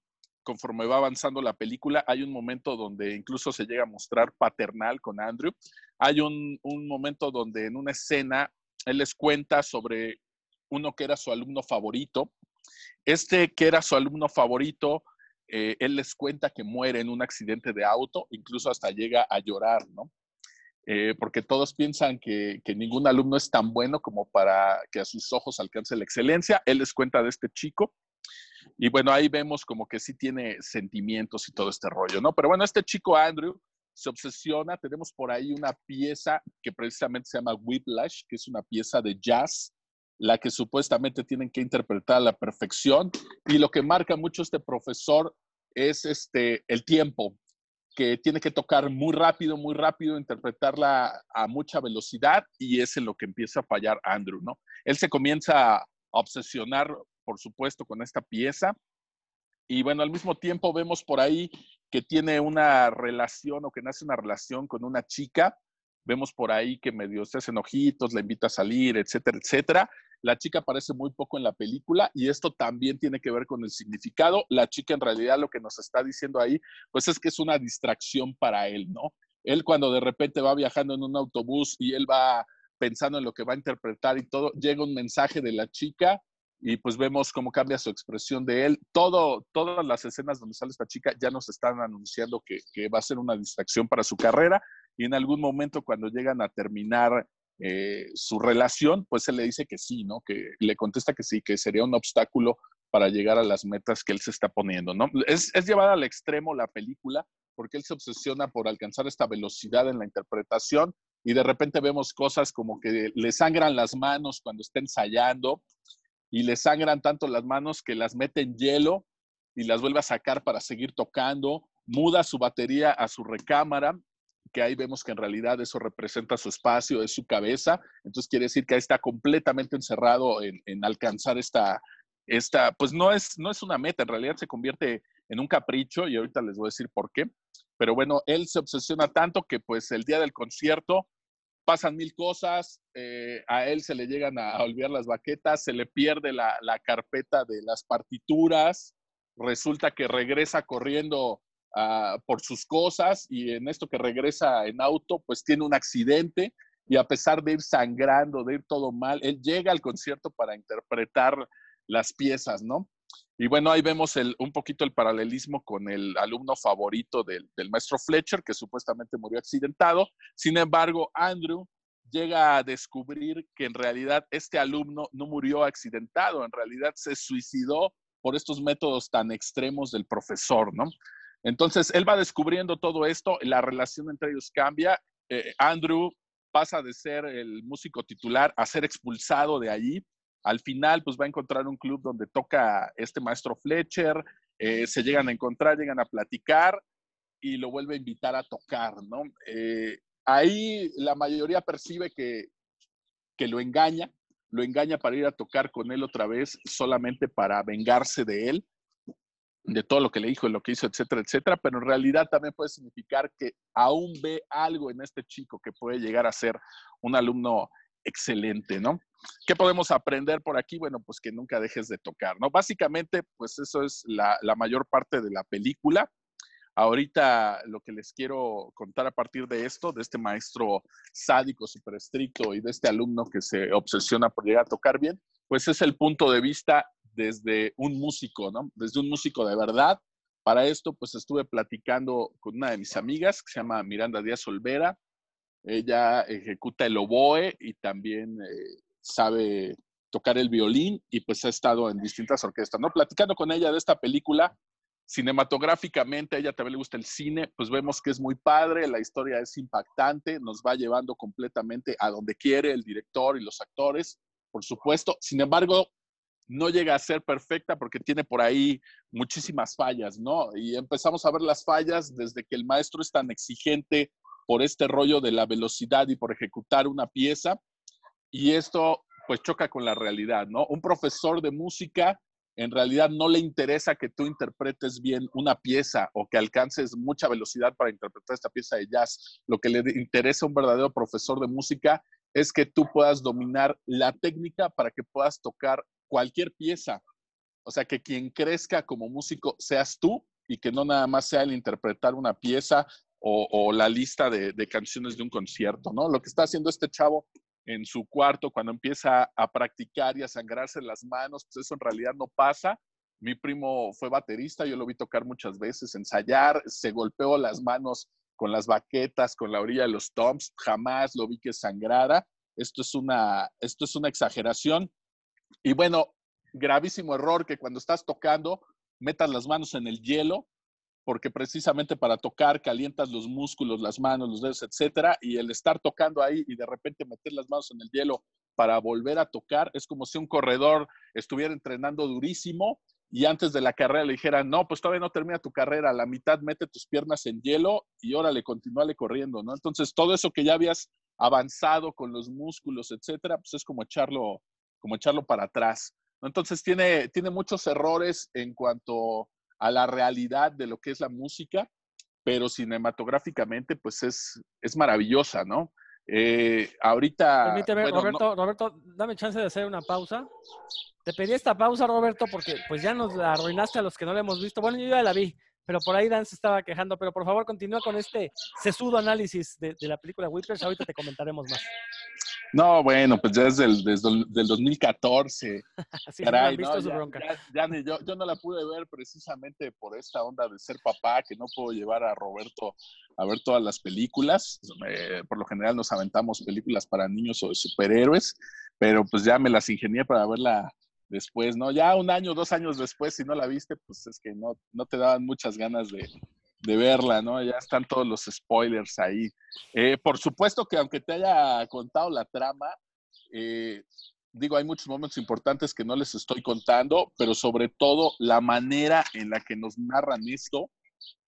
conforme va avanzando la película, hay un momento donde incluso se llega a mostrar paternal con Andrew. Hay un, momento donde en una escena él les cuenta sobre uno que era su alumno favorito. Este que era su alumno favorito, eh, él les cuenta que muere en un accidente de auto, incluso hasta llega a llorar, ¿no? Eh, porque todos piensan que, que, ningún alumno es tan bueno como para que a sus ojos alcance la excelencia. Él les cuenta de este chico y bueno, ahí vemos como que sí tiene sentimientos y todo este rollo, ¿no? Pero bueno, este chico Andrew se obsesiona. Tenemos por ahí una pieza que precisamente se llama Whiplash, que es una pieza de jazz, la que supuestamente tienen que interpretar a la perfección. Y lo que marca mucho este profesor es este, el tiempo, que tiene que tocar muy rápido, muy rápido, interpretarla a mucha velocidad y es en lo que empieza a fallar Andrew, ¿no? Él se comienza a obsesionar por supuesto, con esta pieza. Y bueno, al mismo tiempo vemos por ahí que tiene una relación o que nace una relación con una chica. Vemos por ahí que medio se hacen ojitos, la invita a salir, etcétera, etcétera. La chica aparece muy poco en la película y esto también tiene que ver con el significado. La chica en realidad lo que nos está diciendo ahí, pues es que es una distracción para él, ¿no? Él cuando de repente va viajando en un autobús y él va pensando en lo que va a interpretar y todo, llega un mensaje de la chica y pues vemos cómo cambia su expresión de él. Todo, todas las escenas donde sale esta chica ya nos están anunciando que, va a ser una distracción para su carrera y en algún momento cuando llegan a terminar eh, su relación, pues él le dice que sí, ¿no? Que le contesta que sí, que sería un obstáculo para llegar a las metas que él se está poniendo, ¿no? Es, es llevada al extremo la película porque él se obsesiona por alcanzar esta velocidad en la interpretación y de repente vemos cosas como que le sangran las manos cuando está ensayando, y le sangran tanto las manos que las mete en hielo y las vuelve a sacar para seguir tocando, muda su batería a su recámara, que ahí vemos que en realidad eso representa su espacio, es su cabeza, entonces quiere decir que ahí está completamente encerrado en, alcanzar esta, esta, pues no es, no es una meta, en realidad se convierte en un capricho y ahorita les voy a decir por qué, pero bueno, él se obsesiona tanto que pues el día del concierto pasan mil cosas, eh, a él se le llegan a, olvidar las baquetas, se le pierde la, carpeta de las partituras, resulta que regresa corriendo ah, por sus cosas y en esto que regresa en auto, pues tiene un accidente y a pesar de ir sangrando, de ir todo mal, él llega al concierto para interpretar las piezas, ¿no? Y bueno, ahí vemos el, un poquito el paralelismo con el alumno favorito del, maestro Fletcher, que supuestamente murió accidentado. Sin embargo, Andrew llega a descubrir que en realidad este alumno no murió accidentado, en realidad se suicidó por estos métodos tan extremos del profesor, ¿no? Entonces, él va descubriendo todo esto, la relación entre ellos cambia. Eh, Andrew pasa de ser el músico titular a ser expulsado de allí al final, pues va a encontrar un club donde toca este maestro Fletcher, eh, se llegan a encontrar, llegan a platicar y lo vuelve a invitar a tocar, ¿no? Eh, ahí la mayoría percibe que, que lo engaña, lo engaña para ir a tocar con él otra vez solamente para vengarse de él, de todo lo que le dijo, y lo que hizo, etcétera, etcétera, pero en realidad también puede significar que aún ve algo en este chico que puede llegar a ser un alumno excelente, ¿no? ¿Qué podemos aprender por aquí? Bueno, pues que nunca dejes de tocar, ¿no? Básicamente, pues eso es la, la mayor parte de la película. Ahorita lo que les quiero contar a partir de esto, de este maestro sádico, súper estricto y de este alumno que se obsesiona por llegar a tocar bien, pues es el punto de vista desde un músico, ¿no? Desde un músico de verdad. Para esto, pues estuve platicando con una de mis amigas que se llama Miranda Díaz Olvera. Ella ejecuta el oboe y también eh, sabe tocar el violín y pues ha estado en distintas orquestas, ¿no? Platicando con ella de esta película, cinematográficamente a ella también le gusta el cine, pues vemos que es muy padre, la historia es impactante, nos va llevando completamente a donde quiere el director y los actores, por supuesto. Sin embargo, no llega a ser perfecta porque tiene por ahí muchísimas fallas, ¿no? Y empezamos a ver las fallas desde que el maestro es tan exigente por este rollo de la velocidad y por ejecutar una pieza. Y esto pues choca con la realidad, ¿no? Un profesor de música en realidad no le interesa que tú interpretes bien una pieza o que alcances mucha velocidad para interpretar esta pieza de jazz. Lo que le interesa a un verdadero profesor de música es que tú puedas dominar la técnica para que puedas tocar cualquier pieza. O sea, que quien crezca como músico seas tú y que no nada más sea el interpretar una pieza o, la lista de, canciones de un concierto, ¿no? Lo que está haciendo este chavo en su cuarto cuando empieza a practicar y a sangrarse las manos, pues eso en realidad no pasa. Mi primo fue baterista, yo lo vi tocar muchas veces, ensayar, se golpeó las manos con las baquetas, con la orilla de los toms, jamás lo vi que sangrara. Esto es una, esto es una exageración. Y bueno, gravísimo error que cuando estás tocando metas las manos en el hielo, porque precisamente para tocar calientas los músculos, las manos, los dedos, etcétera, y el estar tocando ahí y de repente meter las manos en el hielo para volver a tocar es como si un corredor estuviera entrenando durísimo y antes de la carrera le dijeran, no, pues todavía no termina tu carrera, a la mitad mete tus piernas en hielo y órale, continúale corriendo, ¿no? Entonces, todo eso que ya habías avanzado con los músculos, etcétera, pues es como echarlo, como echarlo para atrás. Entonces tiene, tiene muchos errores en cuanto a la realidad de lo que es la música, pero cinematográficamente pues es, es maravillosa, ¿no? Eh, ahorita... Permíteme, Roberto, Roberto, dame chance de hacer una pausa. Te pedí esta pausa, Roberto, porque pues ya nos la arruinaste a los que no la hemos visto. Bueno, yo ya la vi, pero por ahí Dan se estaba quejando. Pero por favor, continúa con este sesudo análisis de, de la película Whiplash. Ahorita te comentaremos más. No, bueno, pues ya es del, desde el 2014. Caray, no, ya, yo, yo, no la pude ver precisamente por esta onda de ser papá, que no puedo llevar a Roberto a ver todas las películas. por lo general nos aventamos películas para niños o de superhéroes, pero pues ya me las ingenié para verla después, ¿no? Ya un año, dos años después, si no la viste, pues es que no, no te daban muchas ganas de, de verla, ¿no? Ya están todos los spoilers ahí. Eh, por supuesto que aunque te haya contado la trama, eh, digo, hay muchos momentos importantes que no les estoy contando, pero sobre todo la manera en la que nos narran esto,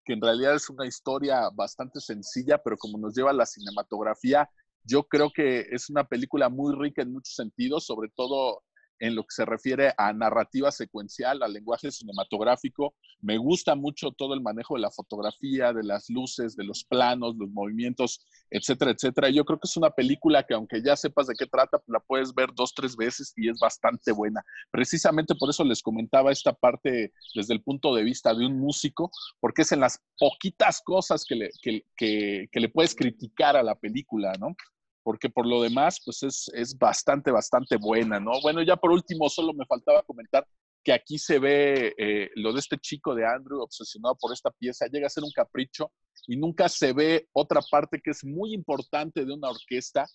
que en realidad es una historia bastante sencilla, pero como nos lleva la cinematografía, yo creo que es una película muy rica en muchos sentidos, sobre todo en lo que se refiere a narrativa secuencial, al lenguaje cinematográfico. Me gusta mucho todo el manejo de la fotografía, de las luces, de los planos, los movimientos, etcétera, etcétera. Yo creo que es una película que aunque ya sepas de qué trata, la puedes ver dos, tres veces y es bastante buena. Precisamente por eso les comentaba esta parte desde el punto de vista de un músico, porque es en las poquitas cosas que le, que, que le puedes criticar a la película, ¿no? Porque por lo demás, pues es, es, bastante, bastante buena, ¿no? Bueno, ya por último, solo me faltaba comentar que aquí se ve eh, lo de este chico de Andrew obsesionado por esta pieza, llega a ser un capricho y nunca se ve otra parte que es muy importante de una orquesta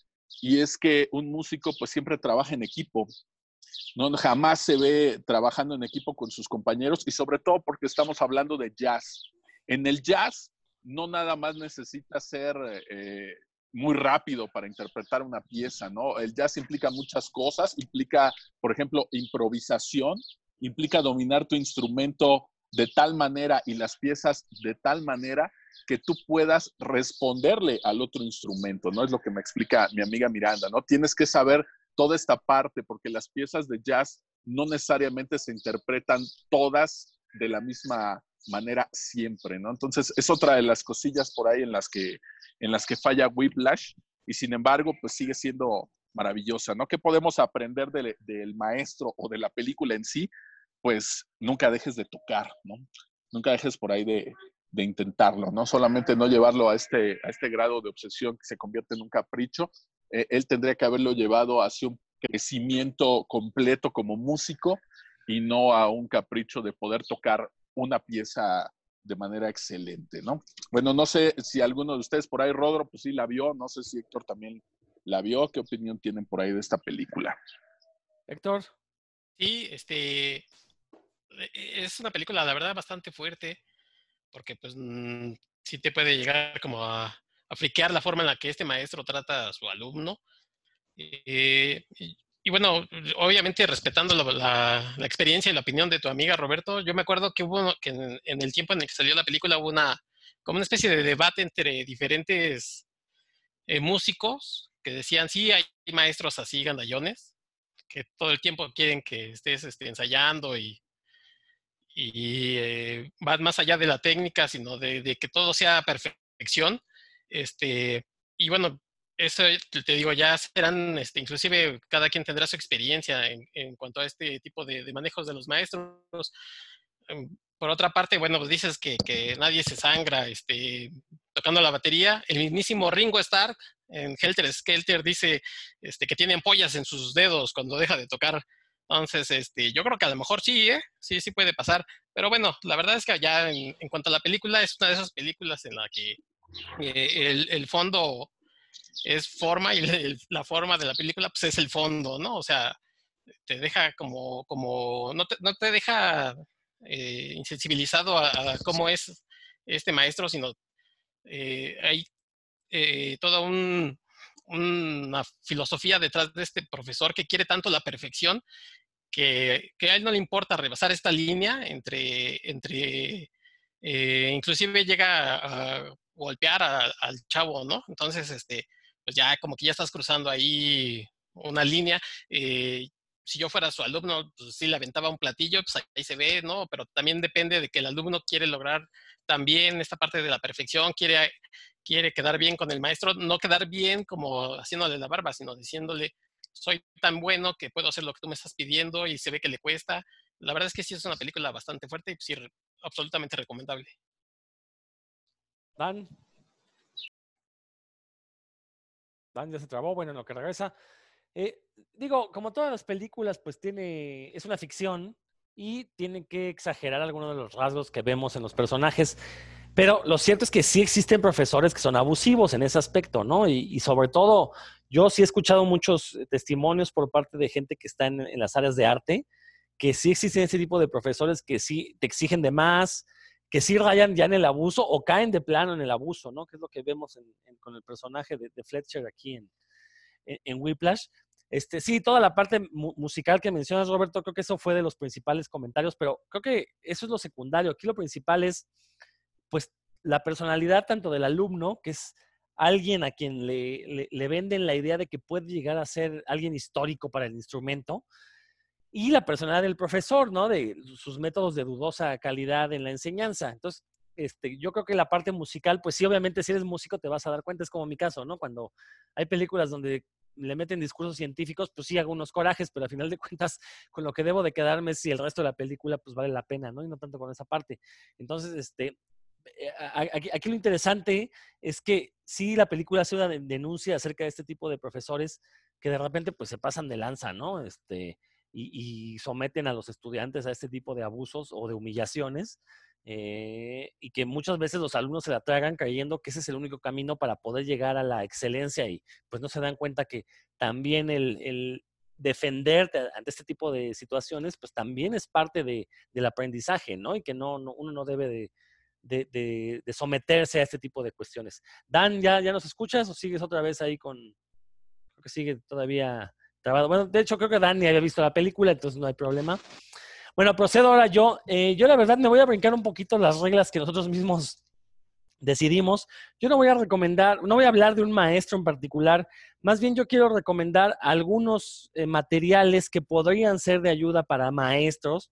y es que un músico pues siempre trabaja en equipo, no jamás se ve trabajando en equipo con sus compañeros y sobre todo porque estamos hablando de jazz. En el jazz no nada más necesita ser eh, muy rápido para interpretar una pieza, ¿no? El jazz implica muchas cosas, implica, por ejemplo, improvisación, implica dominar tu instrumento de tal manera y las piezas de tal manera que tú puedas responderle al otro instrumento, ¿no? Es lo que me explica mi amiga Miranda, ¿no? Tienes que saber toda esta parte porque las piezas de jazz no necesariamente se interpretan todas de la misma manera siempre, ¿no? Entonces, es otra de las cosillas por ahí en las que, en las que falla Whiplash y sin embargo, pues sigue siendo maravillosa, ¿no? ¿Qué podemos aprender del, del maestro o de la película en sí? Pues nunca dejes de tocar, ¿no? Nunca dejes por ahí de, de intentarlo, ¿no? Solamente no llevarlo a este, a este grado de obsesión que se convierte en un capricho. Eh, él tendría que haberlo llevado hacia un crecimiento completo como músico y no a un capricho de poder tocar una pieza de manera excelente, ¿no? Bueno, no sé si alguno de ustedes por ahí, Rodro, pues sí la vio, no sé si Héctor también la vio, ¿qué opinión tienen por ahí de esta película? Héctor. Sí, este, es una película, la verdad, bastante fuerte, porque pues mm, sí te puede llegar como a, a friquear la forma en la que este maestro trata a su alumno. Eh, y, bueno, obviamente respetando la, la, experiencia y la opinión de tu amiga Roberto, yo me acuerdo que hubo que en, en, el tiempo en el que salió la película hubo una como una especie de debate entre diferentes eh, músicos que decían sí hay maestros así gandallones que todo el tiempo quieren que estés este, ensayando y, y eh, van más allá de la técnica, sino de, de que todo sea perfección. Este, y bueno, eso te digo, ya serán, este, inclusive cada quien tendrá su experiencia en, en cuanto a este tipo de, de, manejos de los maestros. Em, por otra parte, bueno, pues dices que, que, nadie se sangra este, tocando la batería. El mismísimo Ringo Starr en Helter Skelter dice este, que tiene ampollas en sus dedos cuando deja de tocar. Entonces, este, yo creo que a lo mejor sí, ¿eh? sí, sí puede pasar. Pero bueno, la verdad es que ya en, en cuanto a la película, es una de esas películas en la que eh, el, el fondo es forma y la forma de la película pues es el fondo, ¿no? O sea, te deja como, como no, te, no te deja eh, insensibilizado a, cómo es este maestro, sino eh, hay eh, toda un, una filosofía detrás de este profesor que quiere tanto la perfección que, que a él no le importa rebasar esta línea entre, entre inclusive llega a golpear al chavo, ¿no? Entonces, este, pues ya como que ya estás cruzando ahí una línea. Eh, si yo fuera su alumno, pues sí le aventaba un platillo, pues ahí se ve, ¿no? Pero también depende de que el alumno quiere lograr también esta parte de la perfección, quiere, quiere quedar bien con el maestro, no quedar bien como haciéndole la barba, sino diciéndole, soy tan bueno que puedo hacer lo que tú me estás pidiendo y se ve que le cuesta. La verdad es que sí es una película bastante fuerte y sí, absolutamente recomendable. Dan. Dan ya se trabó, bueno, en lo que regresa. Eh, digo, como todas las películas, pues tiene, es una ficción y tiene que exagerar algunos de los rasgos que vemos en los personajes. Pero lo cierto es que sí existen profesores que son abusivos en ese aspecto, ¿no? Y, sobre todo, yo sí he escuchado muchos testimonios por parte de gente que está en, las áreas de arte, que sí existen ese tipo de profesores que sí te exigen de más, que sí rayan ya en el abuso o caen de plano en el abuso, ¿no? Que es lo que vemos en, en, con el personaje de, Fletcher aquí en, en, Whiplash. Este, sí, toda la parte mu musical que mencionas, Roberto, creo que eso fue de los principales comentarios, pero creo que eso es lo secundario. Aquí lo principal es, pues, la personalidad tanto del alumno, que es alguien a quien le, le, le venden la idea de que puede llegar a ser alguien histórico para el instrumento, y la personalidad del profesor, ¿no? De sus métodos de dudosa calidad en la enseñanza. Entonces, este, yo creo que la parte musical, pues sí, obviamente si eres músico te vas a dar cuenta, es como mi caso, ¿no? Cuando hay películas donde le meten discursos científicos, pues sí hago unos corajes, pero al final de cuentas, con lo que debo de quedarme si el resto de la película, pues vale la pena, ¿no? Y no tanto con esa parte. Entonces, este, aquí, aquí lo interesante es que sí la película hace una denuncia acerca de este tipo de profesores que de repente, pues se pasan de lanza, ¿no? Este, y, y, someten a los estudiantes a este tipo de abusos o de humillaciones eh, y que muchas veces los alumnos se la tragan creyendo que ese es el único camino para poder llegar a la excelencia y pues no se dan cuenta que también el, el defenderte ante este tipo de situaciones pues también es parte de, del aprendizaje, ¿no? Y que no, no uno no debe de, de, de, de, someterse a este tipo de cuestiones. Dan, ¿ya, ¿ya nos escuchas o sigues otra vez ahí con... Creo que sigue todavía de hecho creo que Dani había visto la película, entonces no hay problema. Bueno, procedo ahora yo. Eh, yo la verdad me voy a brincar un poquito las reglas que nosotros mismos decidimos. Yo no voy a recomendar, no voy a hablar de un maestro en particular, más bien yo quiero recomendar algunos eh, materiales que podrían ser de ayuda para maestros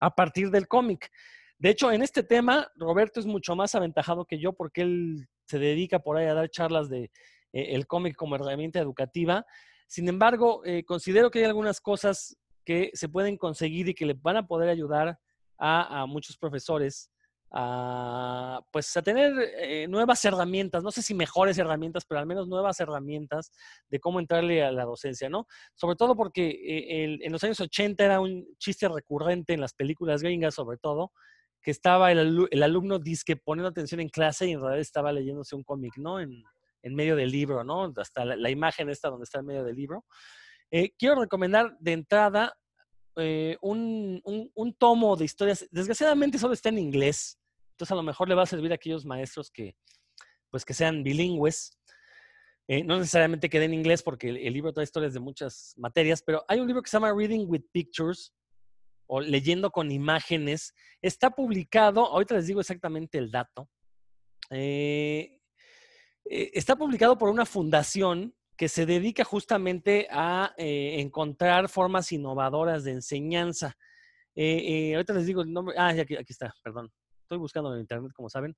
a partir del cómic. De hecho, en este tema, Roberto es mucho más aventajado que yo porque él se dedica por ahí a dar charlas de eh, el cómic como herramienta educativa. Sin embargo, eh, considero que hay algunas cosas que se pueden conseguir y que le van a poder ayudar a, muchos profesores a, pues, a tener eh, nuevas herramientas, no sé si mejores herramientas, pero al menos nuevas herramientas de cómo entrarle a la docencia, ¿no? Sobre todo porque eh, en los años 80 era un chiste recurrente en las películas gringas, sobre todo, que estaba el, el alumno disque poniendo atención en clase y en realidad estaba leyéndose un cómic, ¿no? En, en medio del libro, ¿no? Hasta la, imagen esta donde está en medio del libro. Eh, quiero recomendar de entrada eh, un, tomo de historias. Desgraciadamente solo está en inglés, entonces a lo mejor le va a servir a aquellos maestros que, pues, que sean bilingües. Eh, no necesariamente quede en inglés porque el, libro trae historias de muchas materias, pero hay un libro que se llama Reading with Pictures o Leyendo con Imágenes. Está publicado, ahorita les digo exactamente el dato. Eh, eh, está publicado por una fundación que se dedica justamente a eh, encontrar formas innovadoras de enseñanza. Eh, ahorita les digo el nombre. Ah, aquí, aquí está, perdón. Estoy buscando en internet, como saben.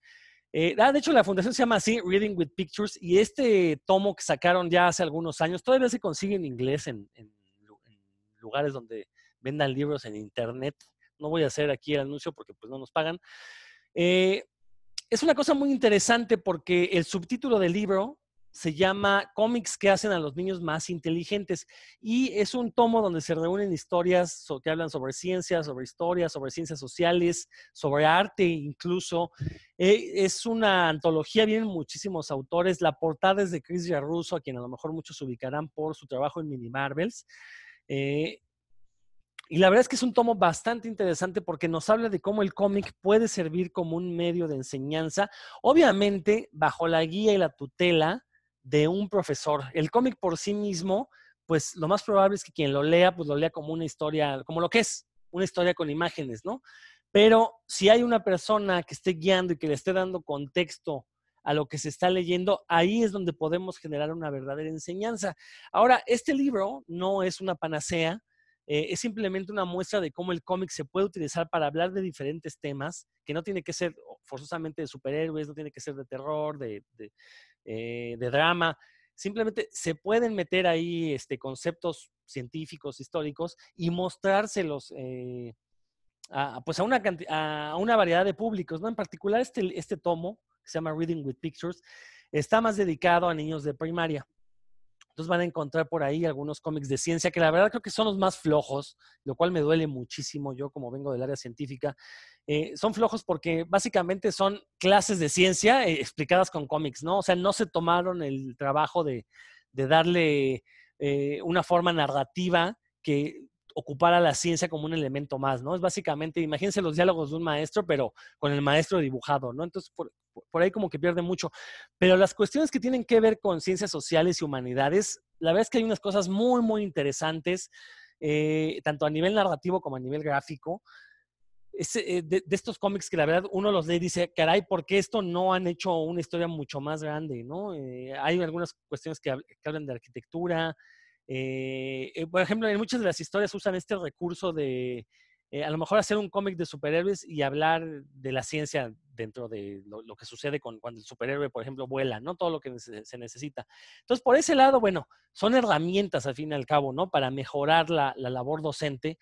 Ah, de hecho, la fundación se llama así, Reading with Pictures, y este tomo que sacaron ya hace algunos años, todavía se consigue en inglés en, lugares donde vendan libros en internet. No voy a hacer aquí el anuncio porque pues no nos pagan. Eh, es una cosa muy interesante porque el subtítulo del libro se llama Cómics que hacen a los niños más inteligentes y es un tomo donde se reúnen historias que hablan sobre ciencia, sobre historia, sobre ciencias sociales, sobre arte incluso. Eh, es una antología, vienen muchísimos autores. La portada es de Chris Russo, a quien a lo mejor muchos ubicarán por su trabajo en Mini Marvels. Eh, y la verdad es que es un tomo bastante interesante porque nos habla de cómo el cómic puede servir como un medio de enseñanza, obviamente bajo la guía y la tutela de un profesor. El cómic por sí mismo, pues lo más probable es que quien lo lea, pues lo lea como una historia, como lo que es, una historia con imágenes, ¿no? Pero si hay una persona que esté guiando y que le esté dando contexto a lo que se está leyendo, ahí es donde podemos generar una verdadera enseñanza. Ahora, este libro no es una panacea, eh, es simplemente una muestra de cómo el cómic se puede utilizar para hablar de diferentes temas, que no tiene que ser forzosamente de superhéroes, no tiene que ser de terror, de, eh, drama. Simplemente se pueden meter ahí este, conceptos científicos, históricos y mostrárselos eh, a, pues a, una, a una variedad de públicos. ¿no? En particular, este, este tomo, que se llama Reading with Pictures, está más dedicado a niños de primaria. Entonces van a encontrar por ahí algunos cómics de ciencia que la verdad creo que son los más flojos, lo cual me duele muchísimo yo como vengo del área científica. Eh, son flojos porque básicamente son clases de ciencia eh, explicadas con cómics, ¿no? O sea, no se tomaron el trabajo de, darle eh, una forma narrativa que ocupara la ciencia como un elemento más, ¿no? Es básicamente, imagínense los diálogos de un maestro, pero con el maestro dibujado, ¿no? Entonces, por, por ahí como que pierde mucho. Pero las cuestiones que tienen que ver con ciencias sociales y humanidades, la verdad es que hay unas cosas muy, muy interesantes, eh, tanto a nivel narrativo como a nivel gráfico. Eh, de, estos cómics que la verdad uno los lee y dice, caray, ¿por qué esto no han hecho una historia mucho más grande? ¿no? Eh, hay algunas cuestiones que, hablan de arquitectura. Por ejemplo, en muchas de las historias usan este recurso de a lo mejor hacer un cómic de superhéroes y hablar de la ciencia dentro de lo, que sucede con, cuando el superhéroe, por ejemplo, vuela, ¿no? Todo lo que se, necesita. Entonces, por ese lado, bueno, son herramientas al fin y al cabo, ¿no? Para mejorar la, labor docente.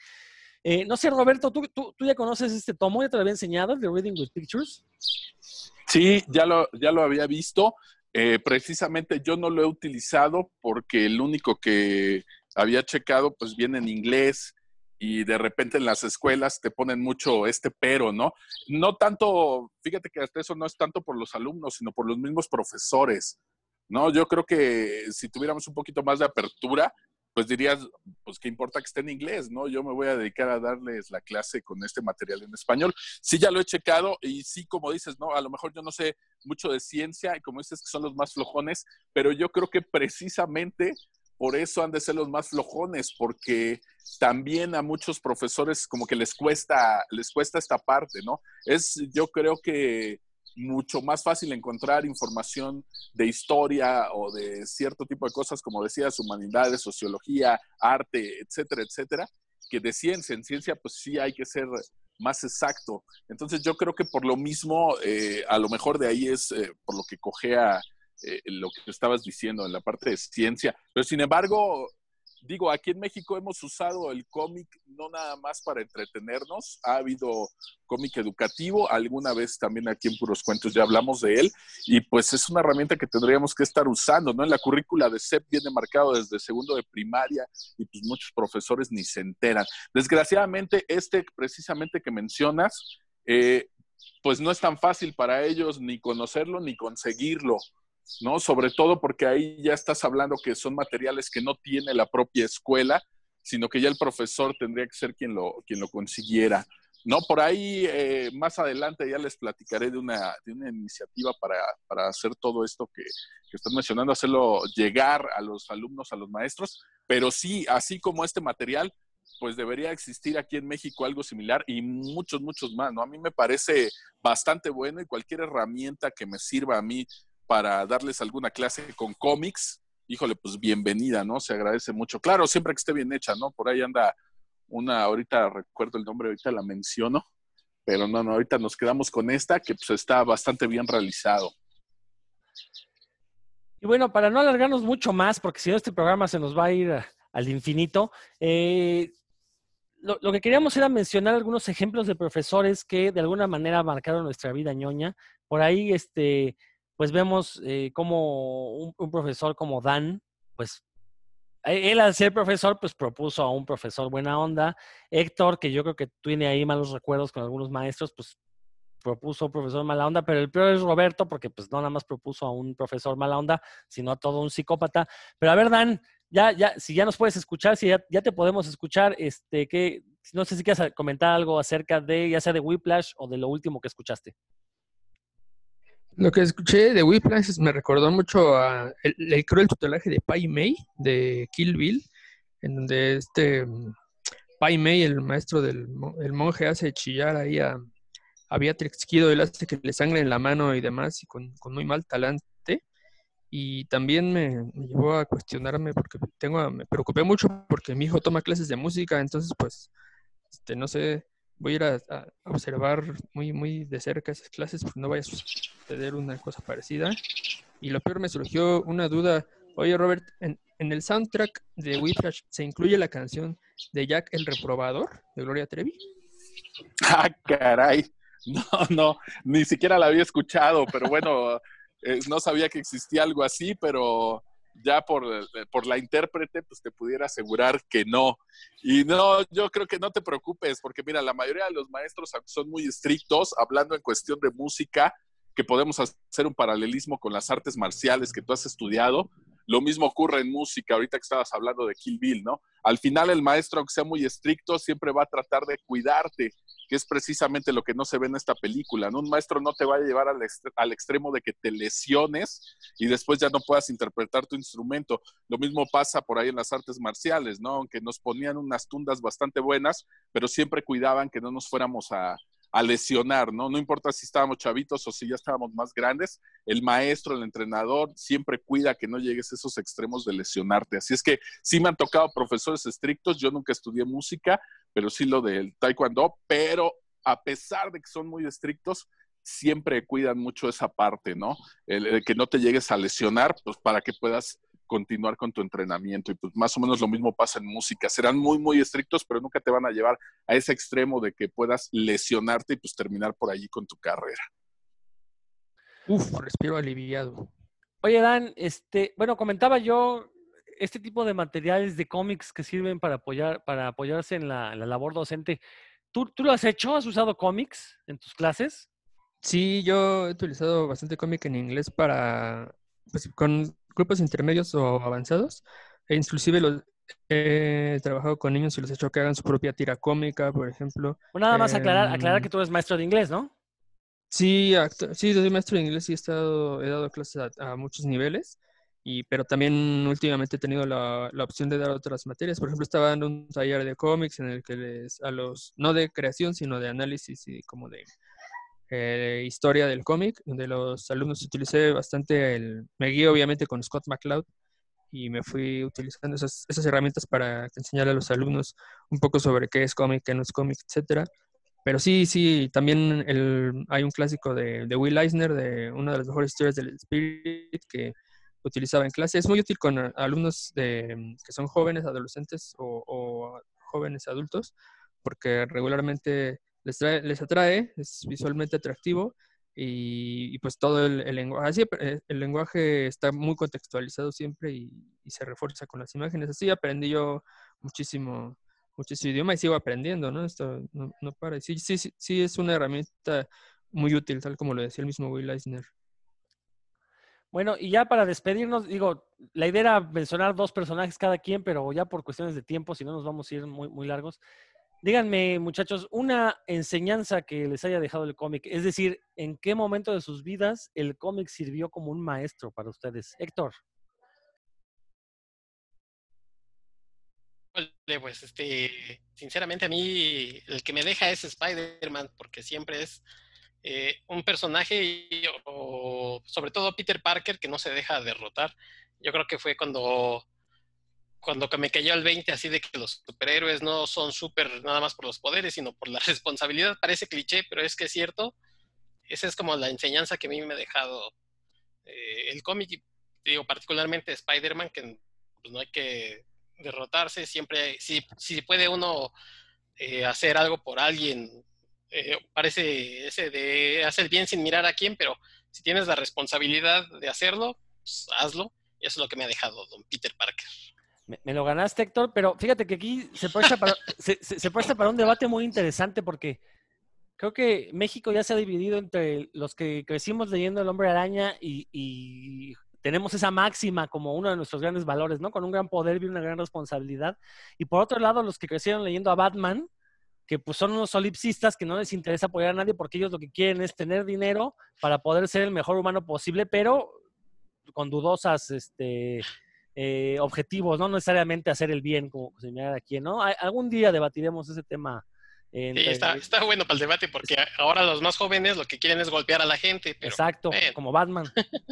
Eh, no sé, Roberto, ¿tú, ¿tú, ya conoces este tomo? ¿Ya te lo había enseñado, el de Reading with Pictures? Sí, ya lo, ya lo había visto. Eh, precisamente yo no lo he utilizado porque el único que había checado pues viene en inglés y de repente en las escuelas te ponen mucho este pero, ¿no? No tanto, fíjate que hasta eso no es tanto por los alumnos, sino por los mismos profesores, ¿no? Yo creo que si tuviéramos un poquito más de apertura, pues dirías, pues qué importa que esté en inglés, ¿no? Yo me voy a dedicar a darles la clase con este material en español. Sí, ya lo he checado y sí, como dices, ¿no? A lo mejor yo no sé mucho de ciencia y como dices que son los más flojones, pero yo creo que precisamente por eso han de ser los más flojones, porque también a muchos profesores como que les cuesta, les cuesta esta parte, ¿no? Es, yo creo que mucho más fácil encontrar información de historia o de cierto tipo de cosas, como decías, humanidades, sociología, arte, etcétera, etcétera, que de ciencia. En ciencia, pues sí hay que ser más exacto. Entonces yo creo que por lo mismo, eh, a lo mejor de ahí es eh, por lo que cogea eh, lo que estabas diciendo en la parte de ciencia. Pero sin embargo, digo, aquí en México hemos usado el cómic no nada más para entretenernos, ha habido cómic educativo, alguna vez también aquí en Puros Cuentos ya hablamos de él, y pues es una herramienta que tendríamos que estar usando, ¿no? En la currícula de CEP viene marcado desde segundo de primaria y pues muchos profesores ni se enteran. Desgraciadamente, este precisamente que mencionas, eh, pues no es tan fácil para ellos ni conocerlo ni conseguirlo. ¿No? Sobre todo porque ahí ya estás hablando que son materiales que no tiene la propia escuela, sino que ya el profesor tendría que ser quien lo, quien lo consiguiera. No, por ahí eh, más adelante ya les platicaré de una, de una iniciativa para, para, hacer todo esto que, que están mencionando, hacerlo llegar a los alumnos, a los maestros, pero sí, así como este material, pues debería existir aquí en México algo similar y muchos, muchos más, ¿no? A mí me parece bastante bueno y cualquier herramienta que me sirva a mí para darles alguna clase con cómics, híjole, pues bienvenida, ¿no? Se agradece mucho. Claro, siempre que esté bien hecha, ¿no? Por ahí anda una, ahorita recuerdo el nombre, ahorita la menciono, pero no, no, ahorita nos quedamos con esta que pues está bastante bien realizado. Y bueno, para no alargarnos mucho más, porque si no este programa se nos va a ir al infinito, eh, lo, lo, que queríamos era mencionar algunos ejemplos de profesores que de alguna manera marcaron nuestra vida ñoña. Por ahí, este, pues vemos eh, como un, profesor como Dan, pues él al ser profesor, pues propuso a un profesor buena onda. Héctor, que yo creo que tiene ahí malos recuerdos con algunos maestros, pues propuso un profesor mala onda, pero el peor es Roberto, porque pues no nada más propuso a un profesor mala onda, sino a todo un psicópata. Pero a ver, Dan, ya, ya, si ya nos puedes escuchar, si ya, ya te podemos escuchar, este, que no sé si quieres comentar algo acerca de, ya sea de Whiplash o de lo último que escuchaste. Lo que escuché de Whiplash me recordó mucho a el, el cruel tutelaje de Pai Mei de Kill Bill, en donde este Pai Mei, el maestro del el monje, hace chillar ahí a, a Beatrix Kido, él hace que le sangre en la mano y demás, y con, muy mal talante. Y también me, me, llevó a cuestionarme porque tengo, me preocupé mucho porque mi hijo toma clases de música, entonces pues, este, no sé, voy a ir a, observar muy, muy de cerca esas clases, porque no vaya a suceder una cosa parecida. Y lo peor me surgió una duda. Oye, Robert, en, en el soundtrack de Whiplash se incluye la canción de Jack el Reprobador de Gloria Trevi. Ah, caray. No, no, ni siquiera la había escuchado, pero bueno, eh, no sabía que existía algo así, pero ya por, por, la intérprete, pues te pudiera asegurar que no. Y no, yo creo que no te preocupes, porque mira, la mayoría de los maestros son muy estrictos, hablando en cuestión de música, que podemos hacer un paralelismo con las artes marciales que tú has estudiado. Lo mismo ocurre en música, ahorita que estabas hablando de Kill Bill, ¿no? Al final el maestro, aunque sea muy estricto, siempre va a tratar de cuidarte, que es precisamente lo que no se ve en esta película, ¿no? Un maestro no te va a llevar al, al extremo de que te lesiones y después ya no puedas interpretar tu instrumento. Lo mismo pasa por ahí en las artes marciales, ¿no? Aunque nos ponían unas tundas bastante buenas, pero siempre cuidaban que no nos fuéramos a, a lesionar, ¿no? No importa si estábamos chavitos o si ya estábamos más grandes, el maestro, el entrenador siempre cuida que no llegues a esos extremos de lesionarte. Así es que sí me han tocado profesores estrictos, yo nunca estudié música, pero sí lo del taekwondo, pero a pesar de que son muy estrictos, siempre cuidan mucho esa parte, ¿no? El, el que no te llegues a lesionar, pues para que puedas continuar con tu entrenamiento. Y pues más o menos lo mismo pasa en música. Serán muy, muy estrictos, pero nunca te van a llevar a ese extremo de que puedas lesionarte y pues terminar por allí con tu carrera. Uf, respiro aliviado. Oye, Dan, este, bueno, comentaba yo este tipo de materiales de cómics que sirven para apoyar, para apoyarse en la, en la labor docente. ¿Tú, ¿Tú lo has hecho? ¿Has usado cómics en tus clases? Sí, yo he utilizado bastante cómic en inglés para, pues, con grupos intermedios o avanzados. E inclusive los, he trabajado con niños y los he hecho que hagan su propia tira cómica, por ejemplo. Bueno, nada más aclarar, eh, aclarar que tú eres maestro de inglés, ¿no? Sí, sí, soy maestro de inglés y he, estado, he dado clases a, a muchos niveles. Y, pero también últimamente he tenido la, la, opción de dar otras materias. Por ejemplo, estaba dando un taller de cómics en el que les, a los, no de creación, sino de análisis y como de eh, historia del cómic, donde los alumnos utilicé bastante el, me guío obviamente con Scott McCloud y me fui utilizando esas, esas herramientas para enseñar a los alumnos un poco sobre qué es cómic, qué no es cómic, etcétera. Pero sí, sí, también el, hay un clásico de, de, Will Eisner, de una de las mejores historias del Spirit, que utilizaba en clase. Es muy útil con alumnos de, que son jóvenes, adolescentes o, o jóvenes adultos, porque regularmente les, trae- les atrae, es visualmente atractivo y, pues todo el, lenguaje, eh, el lenguaje está muy contextualizado siempre y, se refuerza con las imágenes. Así aprendí yo muchísimo, muchísimo idioma y sigo aprendiendo, ¿no? Esto no, para. Sí, sí, sí, sí es una herramienta muy útil, tal como lo decía el mismo Will Eisner. Bueno, y ya para despedirnos, digo, la idea era mencionar dos personajes cada quien, pero ya por cuestiones de tiempo, si no nos vamos a ir muy, muy largos. Díganme, muchachos, una enseñanza que les haya dejado el cómic, es decir, ¿en qué momento de sus vidas el cómic sirvió como un maestro para ustedes? Héctor. Híjole, Pues este, sinceramente a mí el que me deja es Spider-Man, porque siempre es eh, un personaje, y- sobre todo Peter Parker, que no se deja derrotar. Yo creo que fue cuando, cuando me cayó el 20 así de que los superhéroes no son súper nada más por los poderes, sino por la responsabilidad. Parece cliché, pero es que es cierto. Esa es como la enseñanza que a mí me ha dejado eh, el cómic, digo, particularmente Spider-Man, que pues, no hay que derrotarse, siempre, si, si puede uno eh, hacer algo por alguien, eh, parece ese de hacer bien sin mirar a quién, pero si tienes la responsabilidad de hacerlo, pues hazlo. Y eso es lo que me ha dejado don Peter Parker. Me, me lo ganaste, Héctor, pero fíjate que aquí se presta para, se, se- se presta para un debate muy interesante porque creo que México ya se ha dividido entre los que crecimos leyendo El Hombre Araña y, y tenemos esa máxima como uno de nuestros grandes valores, ¿no? Con un gran poder viene una gran responsabilidad. Y por otro lado, los que crecieron leyendo a Batman, que pues son unos solipsistas que no les interesa apoyar a nadie porque ellos lo que quieren es tener dinero para poder ser el mejor humano posible, pero con dudosas este, eh, objetivos, no necesariamente hacer el bien, como señalar aquí, ¿no? Algún día debatiremos ese tema. Sí, está, está bueno para el debate porque ahora los más jóvenes lo que quieren es golpear a la gente, pero Exacto, como Batman,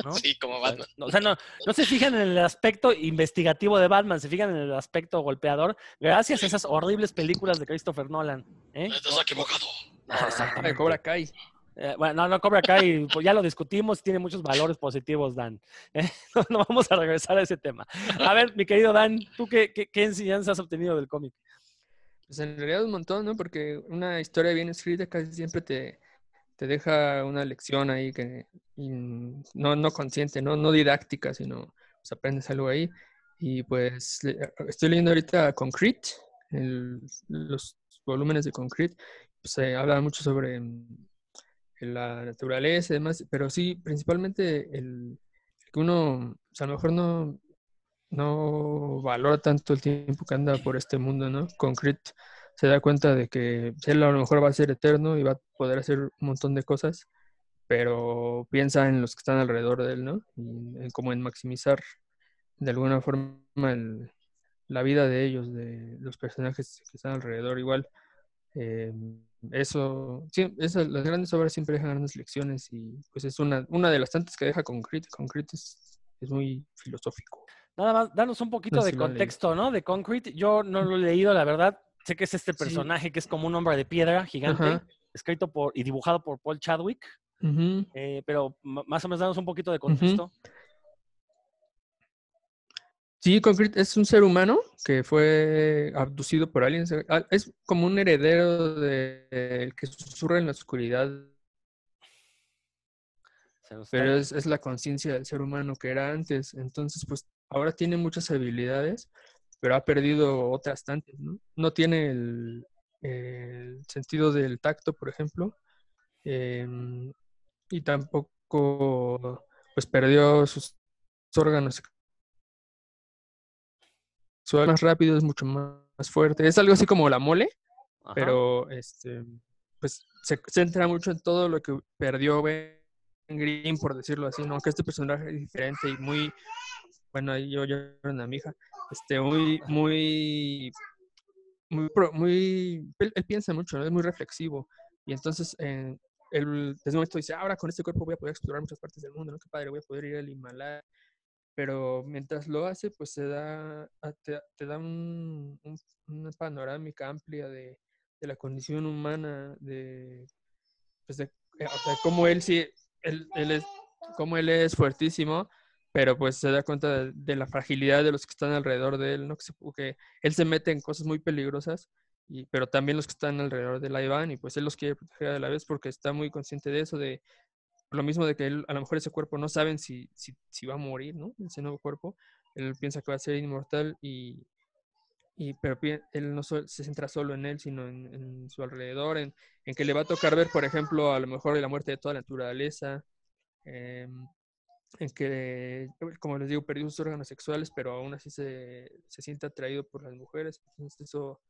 ¿no? sí, como Batman. O sea, no, no se fijan en el aspecto investigativo de Batman, se fijan en el aspecto golpeador, gracias a esas horribles películas de Christopher Nolan. ¿eh? Estás equivocado. Ah, Cobra Kai. Eh, bueno, no, no, Cobra Kai, pues ya lo discutimos, tiene muchos valores positivos, Dan. ¿eh? No, vamos a regresar a ese tema. A ver, mi querido Dan, ¿tú qué, qué, qué enseñanza has obtenido del cómic? Pues en realidad un montón, ¿no? Porque una historia bien escrita casi siempre te, te deja una lección ahí que no, no consciente, ¿no? No didáctica, sino pues, aprendes algo ahí. Y pues estoy leyendo ahorita Concrete, el- los volúmenes de Concrete, pues se habla mucho sobre la naturaleza y demás, pero sí, principalmente el que uno, a lo mejor no, no valora tanto el tiempo que anda por este mundo, ¿no? Concrete se da cuenta de que él a lo mejor va a ser eterno y va a poder hacer un montón de cosas, pero piensa en los que están alrededor de él, ¿no? Y en como en maximizar de alguna forma el- la vida de ellos, de los personajes que están alrededor. Igual, eh, eso, sí, esas, las grandes obras siempre dejan grandes lecciones y pues es una, una de las tantas que deja Concrete. Concrete es, es muy filosófico. Nada más, danos un poquito No de contexto, ¿no? De Concrete. Yo no lo he leído, la verdad. Sé que es este Sí. personaje que es como un hombre de piedra gigante, Ajá. escrito por y dibujado por Paul Chadwick. Eh, pero más o menos danos un poquito de contexto. Sí, Concrete es un ser humano que fue abducido por aliens. ah, Es como un heredero del que susurra en la oscuridad, pero es, es la conciencia del ser humano que era antes. Entonces, pues ahora tiene muchas habilidades, pero ha perdido otras tantas, ¿no? No tiene el, el sentido del tacto, por ejemplo, em, y tampoco, pues perdió sus órganos su más rápido, es mucho más fuerte. Es algo así como la mole, Ajá. pero este, pues se centra mucho en todo lo que perdió Ben Green, por decirlo así, ¿no? Que este personaje es diferente y muy, bueno, yo lloro en mi hija, este, muy, muy, muy, él, él piensa mucho, ¿no? Es muy reflexivo. Y entonces, eh, él desde un momento dice, ahora con este cuerpo voy a poder explorar muchas partes del mundo, ¿no? Qué padre, voy a poder ir al Himalaya. Pero mientras lo hace, pues se da, te, te da un- un- una panorámica amplia de, de la condición humana, de, pues eh, o sea, cómo él sí, él, él es, cómo él es fuertísimo, pero pues se da cuenta de, la fragilidad de los que están alrededor de él, ¿no? Que, se- que él se mete en cosas muy peligrosas, y, pero también los que están alrededor de la Iván, y pues él los quiere proteger a la vez porque está muy consciente de eso, de lo mismo de que él, a lo mejor ese cuerpo no saben si, si, si va a morir, ¿no? Ese nuevo cuerpo, él piensa que va a ser inmortal y, y pero él no se centra solo en él, sino en, en su alrededor, en, en que le va a tocar ver, por ejemplo, a lo mejor la muerte de toda la naturaleza, em, en que, como les digo, perdió sus órganos sexuales, pero aún así se, se siente atraído por las mujeres. Entonces eso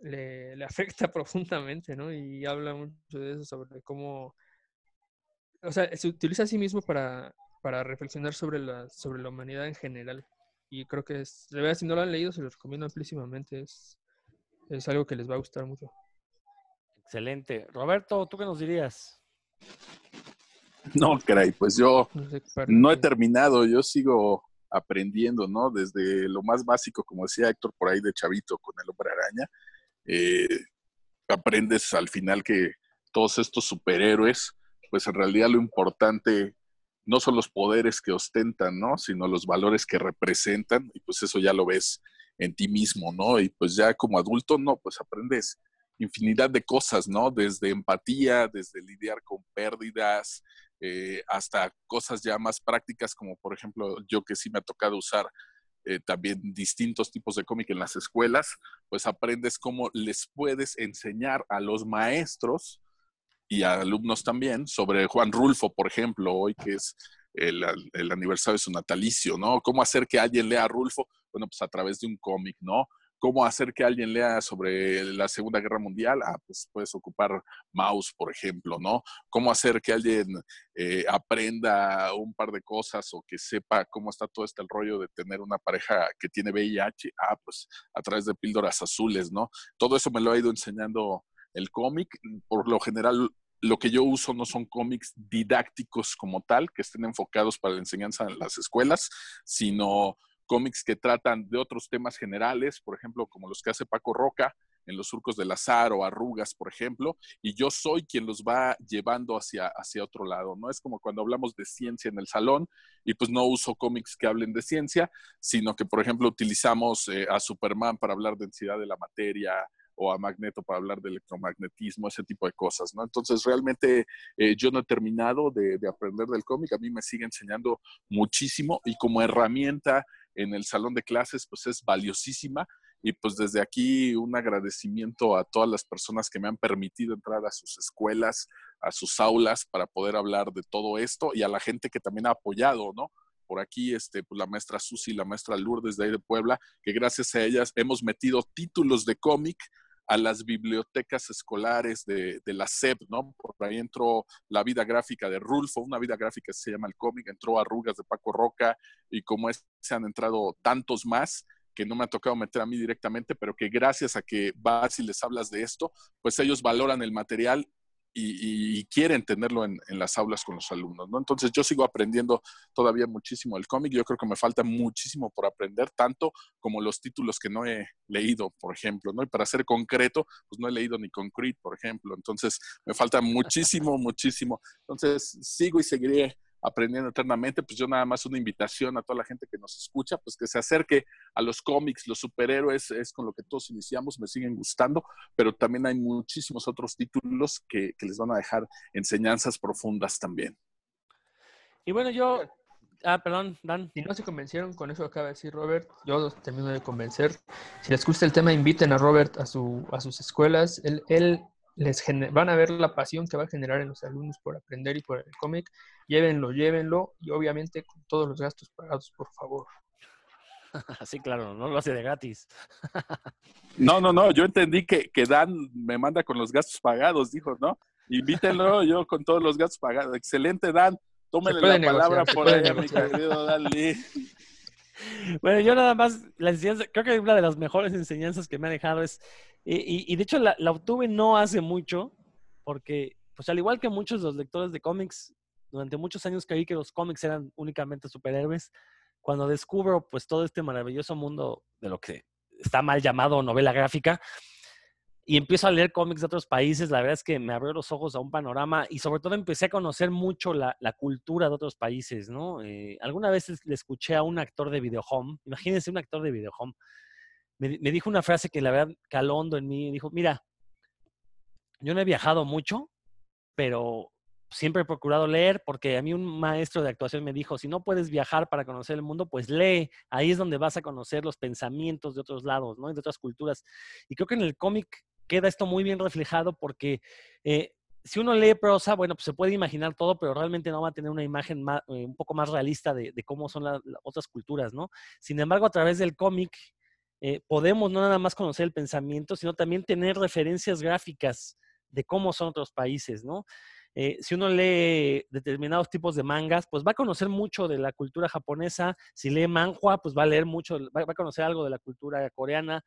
le, le afecta profundamente, ¿no? Y habla mucho de eso, sobre cómo, o sea, se utiliza a sí mismo para, para reflexionar sobre la, sobre la humanidad en general. Y creo que es, de verdad, si no lo han leído, se los recomiendo amplísimamente. Es, es algo que les va a gustar mucho. Excelente. Roberto, ¿tú qué nos dirías? No, caray, pues yo No, he terminado, yo sigo aprendiendo, ¿no? Desde lo más básico, como decía Héctor por ahí de Chavito con el hombre araña, eh, aprendes al final que todos estos superhéroes, pues en realidad lo importante no son los poderes que ostentan, ¿no? Sino los valores que representan, y pues eso ya lo ves en ti mismo, ¿no? Y pues ya como adulto, no, pues aprendes infinidad de cosas, ¿no? Desde empatía, desde lidiar con pérdidas, eh, hasta cosas ya más prácticas, como por ejemplo yo que sí me ha tocado usar eh, también distintos tipos de cómic en las escuelas, pues aprendes cómo les puedes enseñar a los maestros y a alumnos también sobre Juan Rulfo, por ejemplo, hoy que es el, el aniversario de su natalicio, ¿no? ¿Cómo hacer que alguien lea a Rulfo? Bueno, pues a través de un cómic, ¿no? ¿Cómo hacer que alguien lea sobre la Segunda Guerra Mundial? Ah, pues puedes ocupar Mouse, por ejemplo, ¿no? ¿Cómo hacer que alguien eh, aprenda un par de cosas o que sepa cómo está todo este rollo de tener una pareja que tiene VIH? Ah, pues a través de píldoras azules, ¿no? Todo eso me lo ha ido enseñando el cómic. Por lo general, lo que yo uso no son cómics didácticos como tal, que estén enfocados para la enseñanza en las escuelas, sino cómics que tratan de otros temas generales, por ejemplo, como los que hace Paco Roca en Los Surcos del Azar o Arrugas, por ejemplo, y yo soy quien los va llevando hacia, hacia otro lado, ¿no? Es como cuando hablamos de ciencia en el salón y pues no uso cómics que hablen de ciencia, sino que, por ejemplo, utilizamos eh, a Superman para hablar de densidad de la materia, o a Magneto para hablar de electromagnetismo, ese tipo de cosas, ¿no? Entonces, realmente eh, yo no he terminado de, de, aprender del cómic, a mí me sigue enseñando muchísimo y como herramienta en el salón de clases, pues es valiosísima. Y pues desde aquí un agradecimiento a todas las personas que me han permitido entrar a sus escuelas, a sus aulas para poder hablar de todo esto y a la gente que también ha apoyado, ¿no? por aquí, este, pues la maestra Susi, la maestra Lourdes de ahí de Puebla, que gracias a ellas hemos metido títulos de cómic a las bibliotecas escolares de, la SEP, ¿no? Por ahí entró la vida gráfica de Rulfo, una vida gráfica que se llama el cómic, entró Arrugas de Paco Roca, y como es, se han entrado tantos más que no me ha tocado meter a mí directamente, pero que gracias a que vas y les hablas de esto, pues ellos valoran el material y, y, quieren tenerlo en, en, las aulas con los alumnos, ¿no? Entonces yo sigo aprendiendo todavía muchísimo el cómic, yo creo que me falta muchísimo por aprender, tanto como los títulos que no he leído, por ejemplo, ¿no? Y para ser concreto, pues no he leído ni Concrete, por ejemplo, entonces me falta muchísimo, muchísimo. Entonces sigo y seguiré aprendiendo eternamente, pues yo nada más una invitación a toda la gente que nos escucha, pues que se acerque a los cómics, los superhéroes, es con lo que todos iniciamos, me siguen gustando, pero también hay muchísimos otros títulos que, que les van a dejar enseñanzas profundas también. Y bueno, yo... Ah, perdón, Dan. Si no se convencieron con eso que acaba de decir Robert, yo los termino de convencer. Si les gusta el tema, inviten a Robert a, su, a sus escuelas. Él, él les van a ver la pasión que va a generar en los alumnos por aprender y por el cómic. Llévenlo, llévenlo y obviamente con todos los gastos pagados, por favor. Sí, claro, no lo hace de gratis. No, no, no, yo entendí que, que Dan me manda con los gastos pagados, dijo, ¿no? Invítenlo yo con todos los gastos pagados. Excelente, Dan. Tómele la negociar, palabra por allá, mi querido Dan Lee. Bueno, yo nada más, la enseñanza, creo que una de las mejores enseñanzas que me ha dejado es, y, y, y de hecho la, la, obtuve no hace mucho, porque, pues al igual que muchos de los lectores de cómics, durante muchos años creí que los cómics eran únicamente superhéroes. Cuando descubro, pues, todo este maravilloso mundo de lo que está mal llamado novela gráfica, y empiezo a leer cómics de otros países, la verdad es que me abrió los ojos a un panorama y sobre todo empecé a conocer mucho la, cultura de otros países, ¿no? Eh, alguna vez le escuché a un actor de videohome, imagínense un actor de videohome, me, dijo una frase que la verdad caló en mí, dijo, mira, yo no he viajado mucho, pero siempre he procurado leer porque a mí un maestro de actuación me dijo, si no puedes viajar para conocer el mundo, pues lee, ahí es donde vas a conocer los pensamientos de otros lados, ¿no? de otras culturas. Y creo que en el cómic queda esto muy bien reflejado porque eh, si uno lee prosa, bueno, pues se puede imaginar todo, pero realmente no va a tener una imagen eh, un poco más realista de, cómo son las otras culturas, ¿no? Sin embargo, a través del cómic eh, podemos no nada más conocer el pensamiento, sino también tener referencias gráficas de cómo son otros países, ¿no? Si uno lee determinados tipos de mangas, pues va a conocer mucho de la cultura japonesa. Si lee manhua, pues va a leer mucho, va, a conocer algo de la cultura coreana.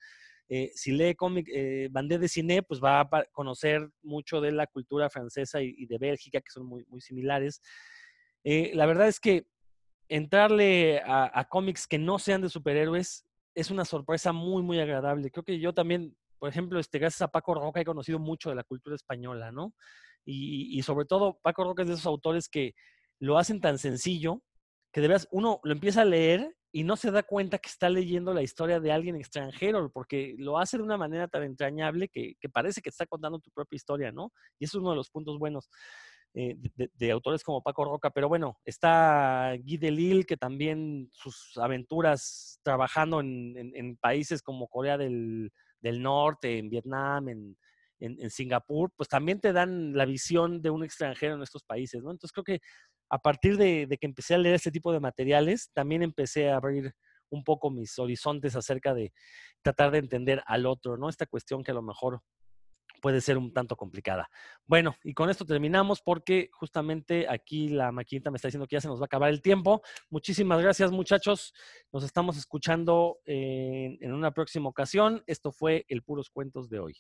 Eh, si lee cómic, eh, bandé de cine, pues va a conocer mucho de la cultura francesa y, de Bélgica, que son muy, muy similares. Eh, la verdad es que entrarle a, cómics que no sean de superhéroes es una sorpresa muy, muy agradable. Creo que yo también, por ejemplo, este, gracias a Paco Roca he conocido mucho de la cultura española, ¿no? Y, y sobre todo, Paco Roca es de esos autores que lo hacen tan sencillo que de verdad uno lo empieza a leer y no se da cuenta que está leyendo la historia de alguien extranjero, porque lo hace de una manera tan entrañable que, parece que está contando tu propia historia, ¿no? Y eso es uno de los puntos buenos eh, de, autores como Paco Roca. Pero bueno, está Guy Delisle, que también sus aventuras trabajando en, países como Corea del, Norte, en Vietnam, en, en, Singapur, pues también te dan la visión de un extranjero en estos países, ¿no? Entonces creo que a partir de, que empecé a leer este tipo de materiales, también empecé a abrir un poco mis horizontes acerca de tratar de entender al otro, ¿no? Esta cuestión que a lo mejor puede ser un tanto complicada. Bueno, y con esto terminamos porque justamente aquí la maquinita me está diciendo que ya se nos va a acabar el tiempo. Muchísimas gracias muchachos. Nos estamos escuchando en una próxima ocasión. Esto fue el Puros Cuentos de hoy.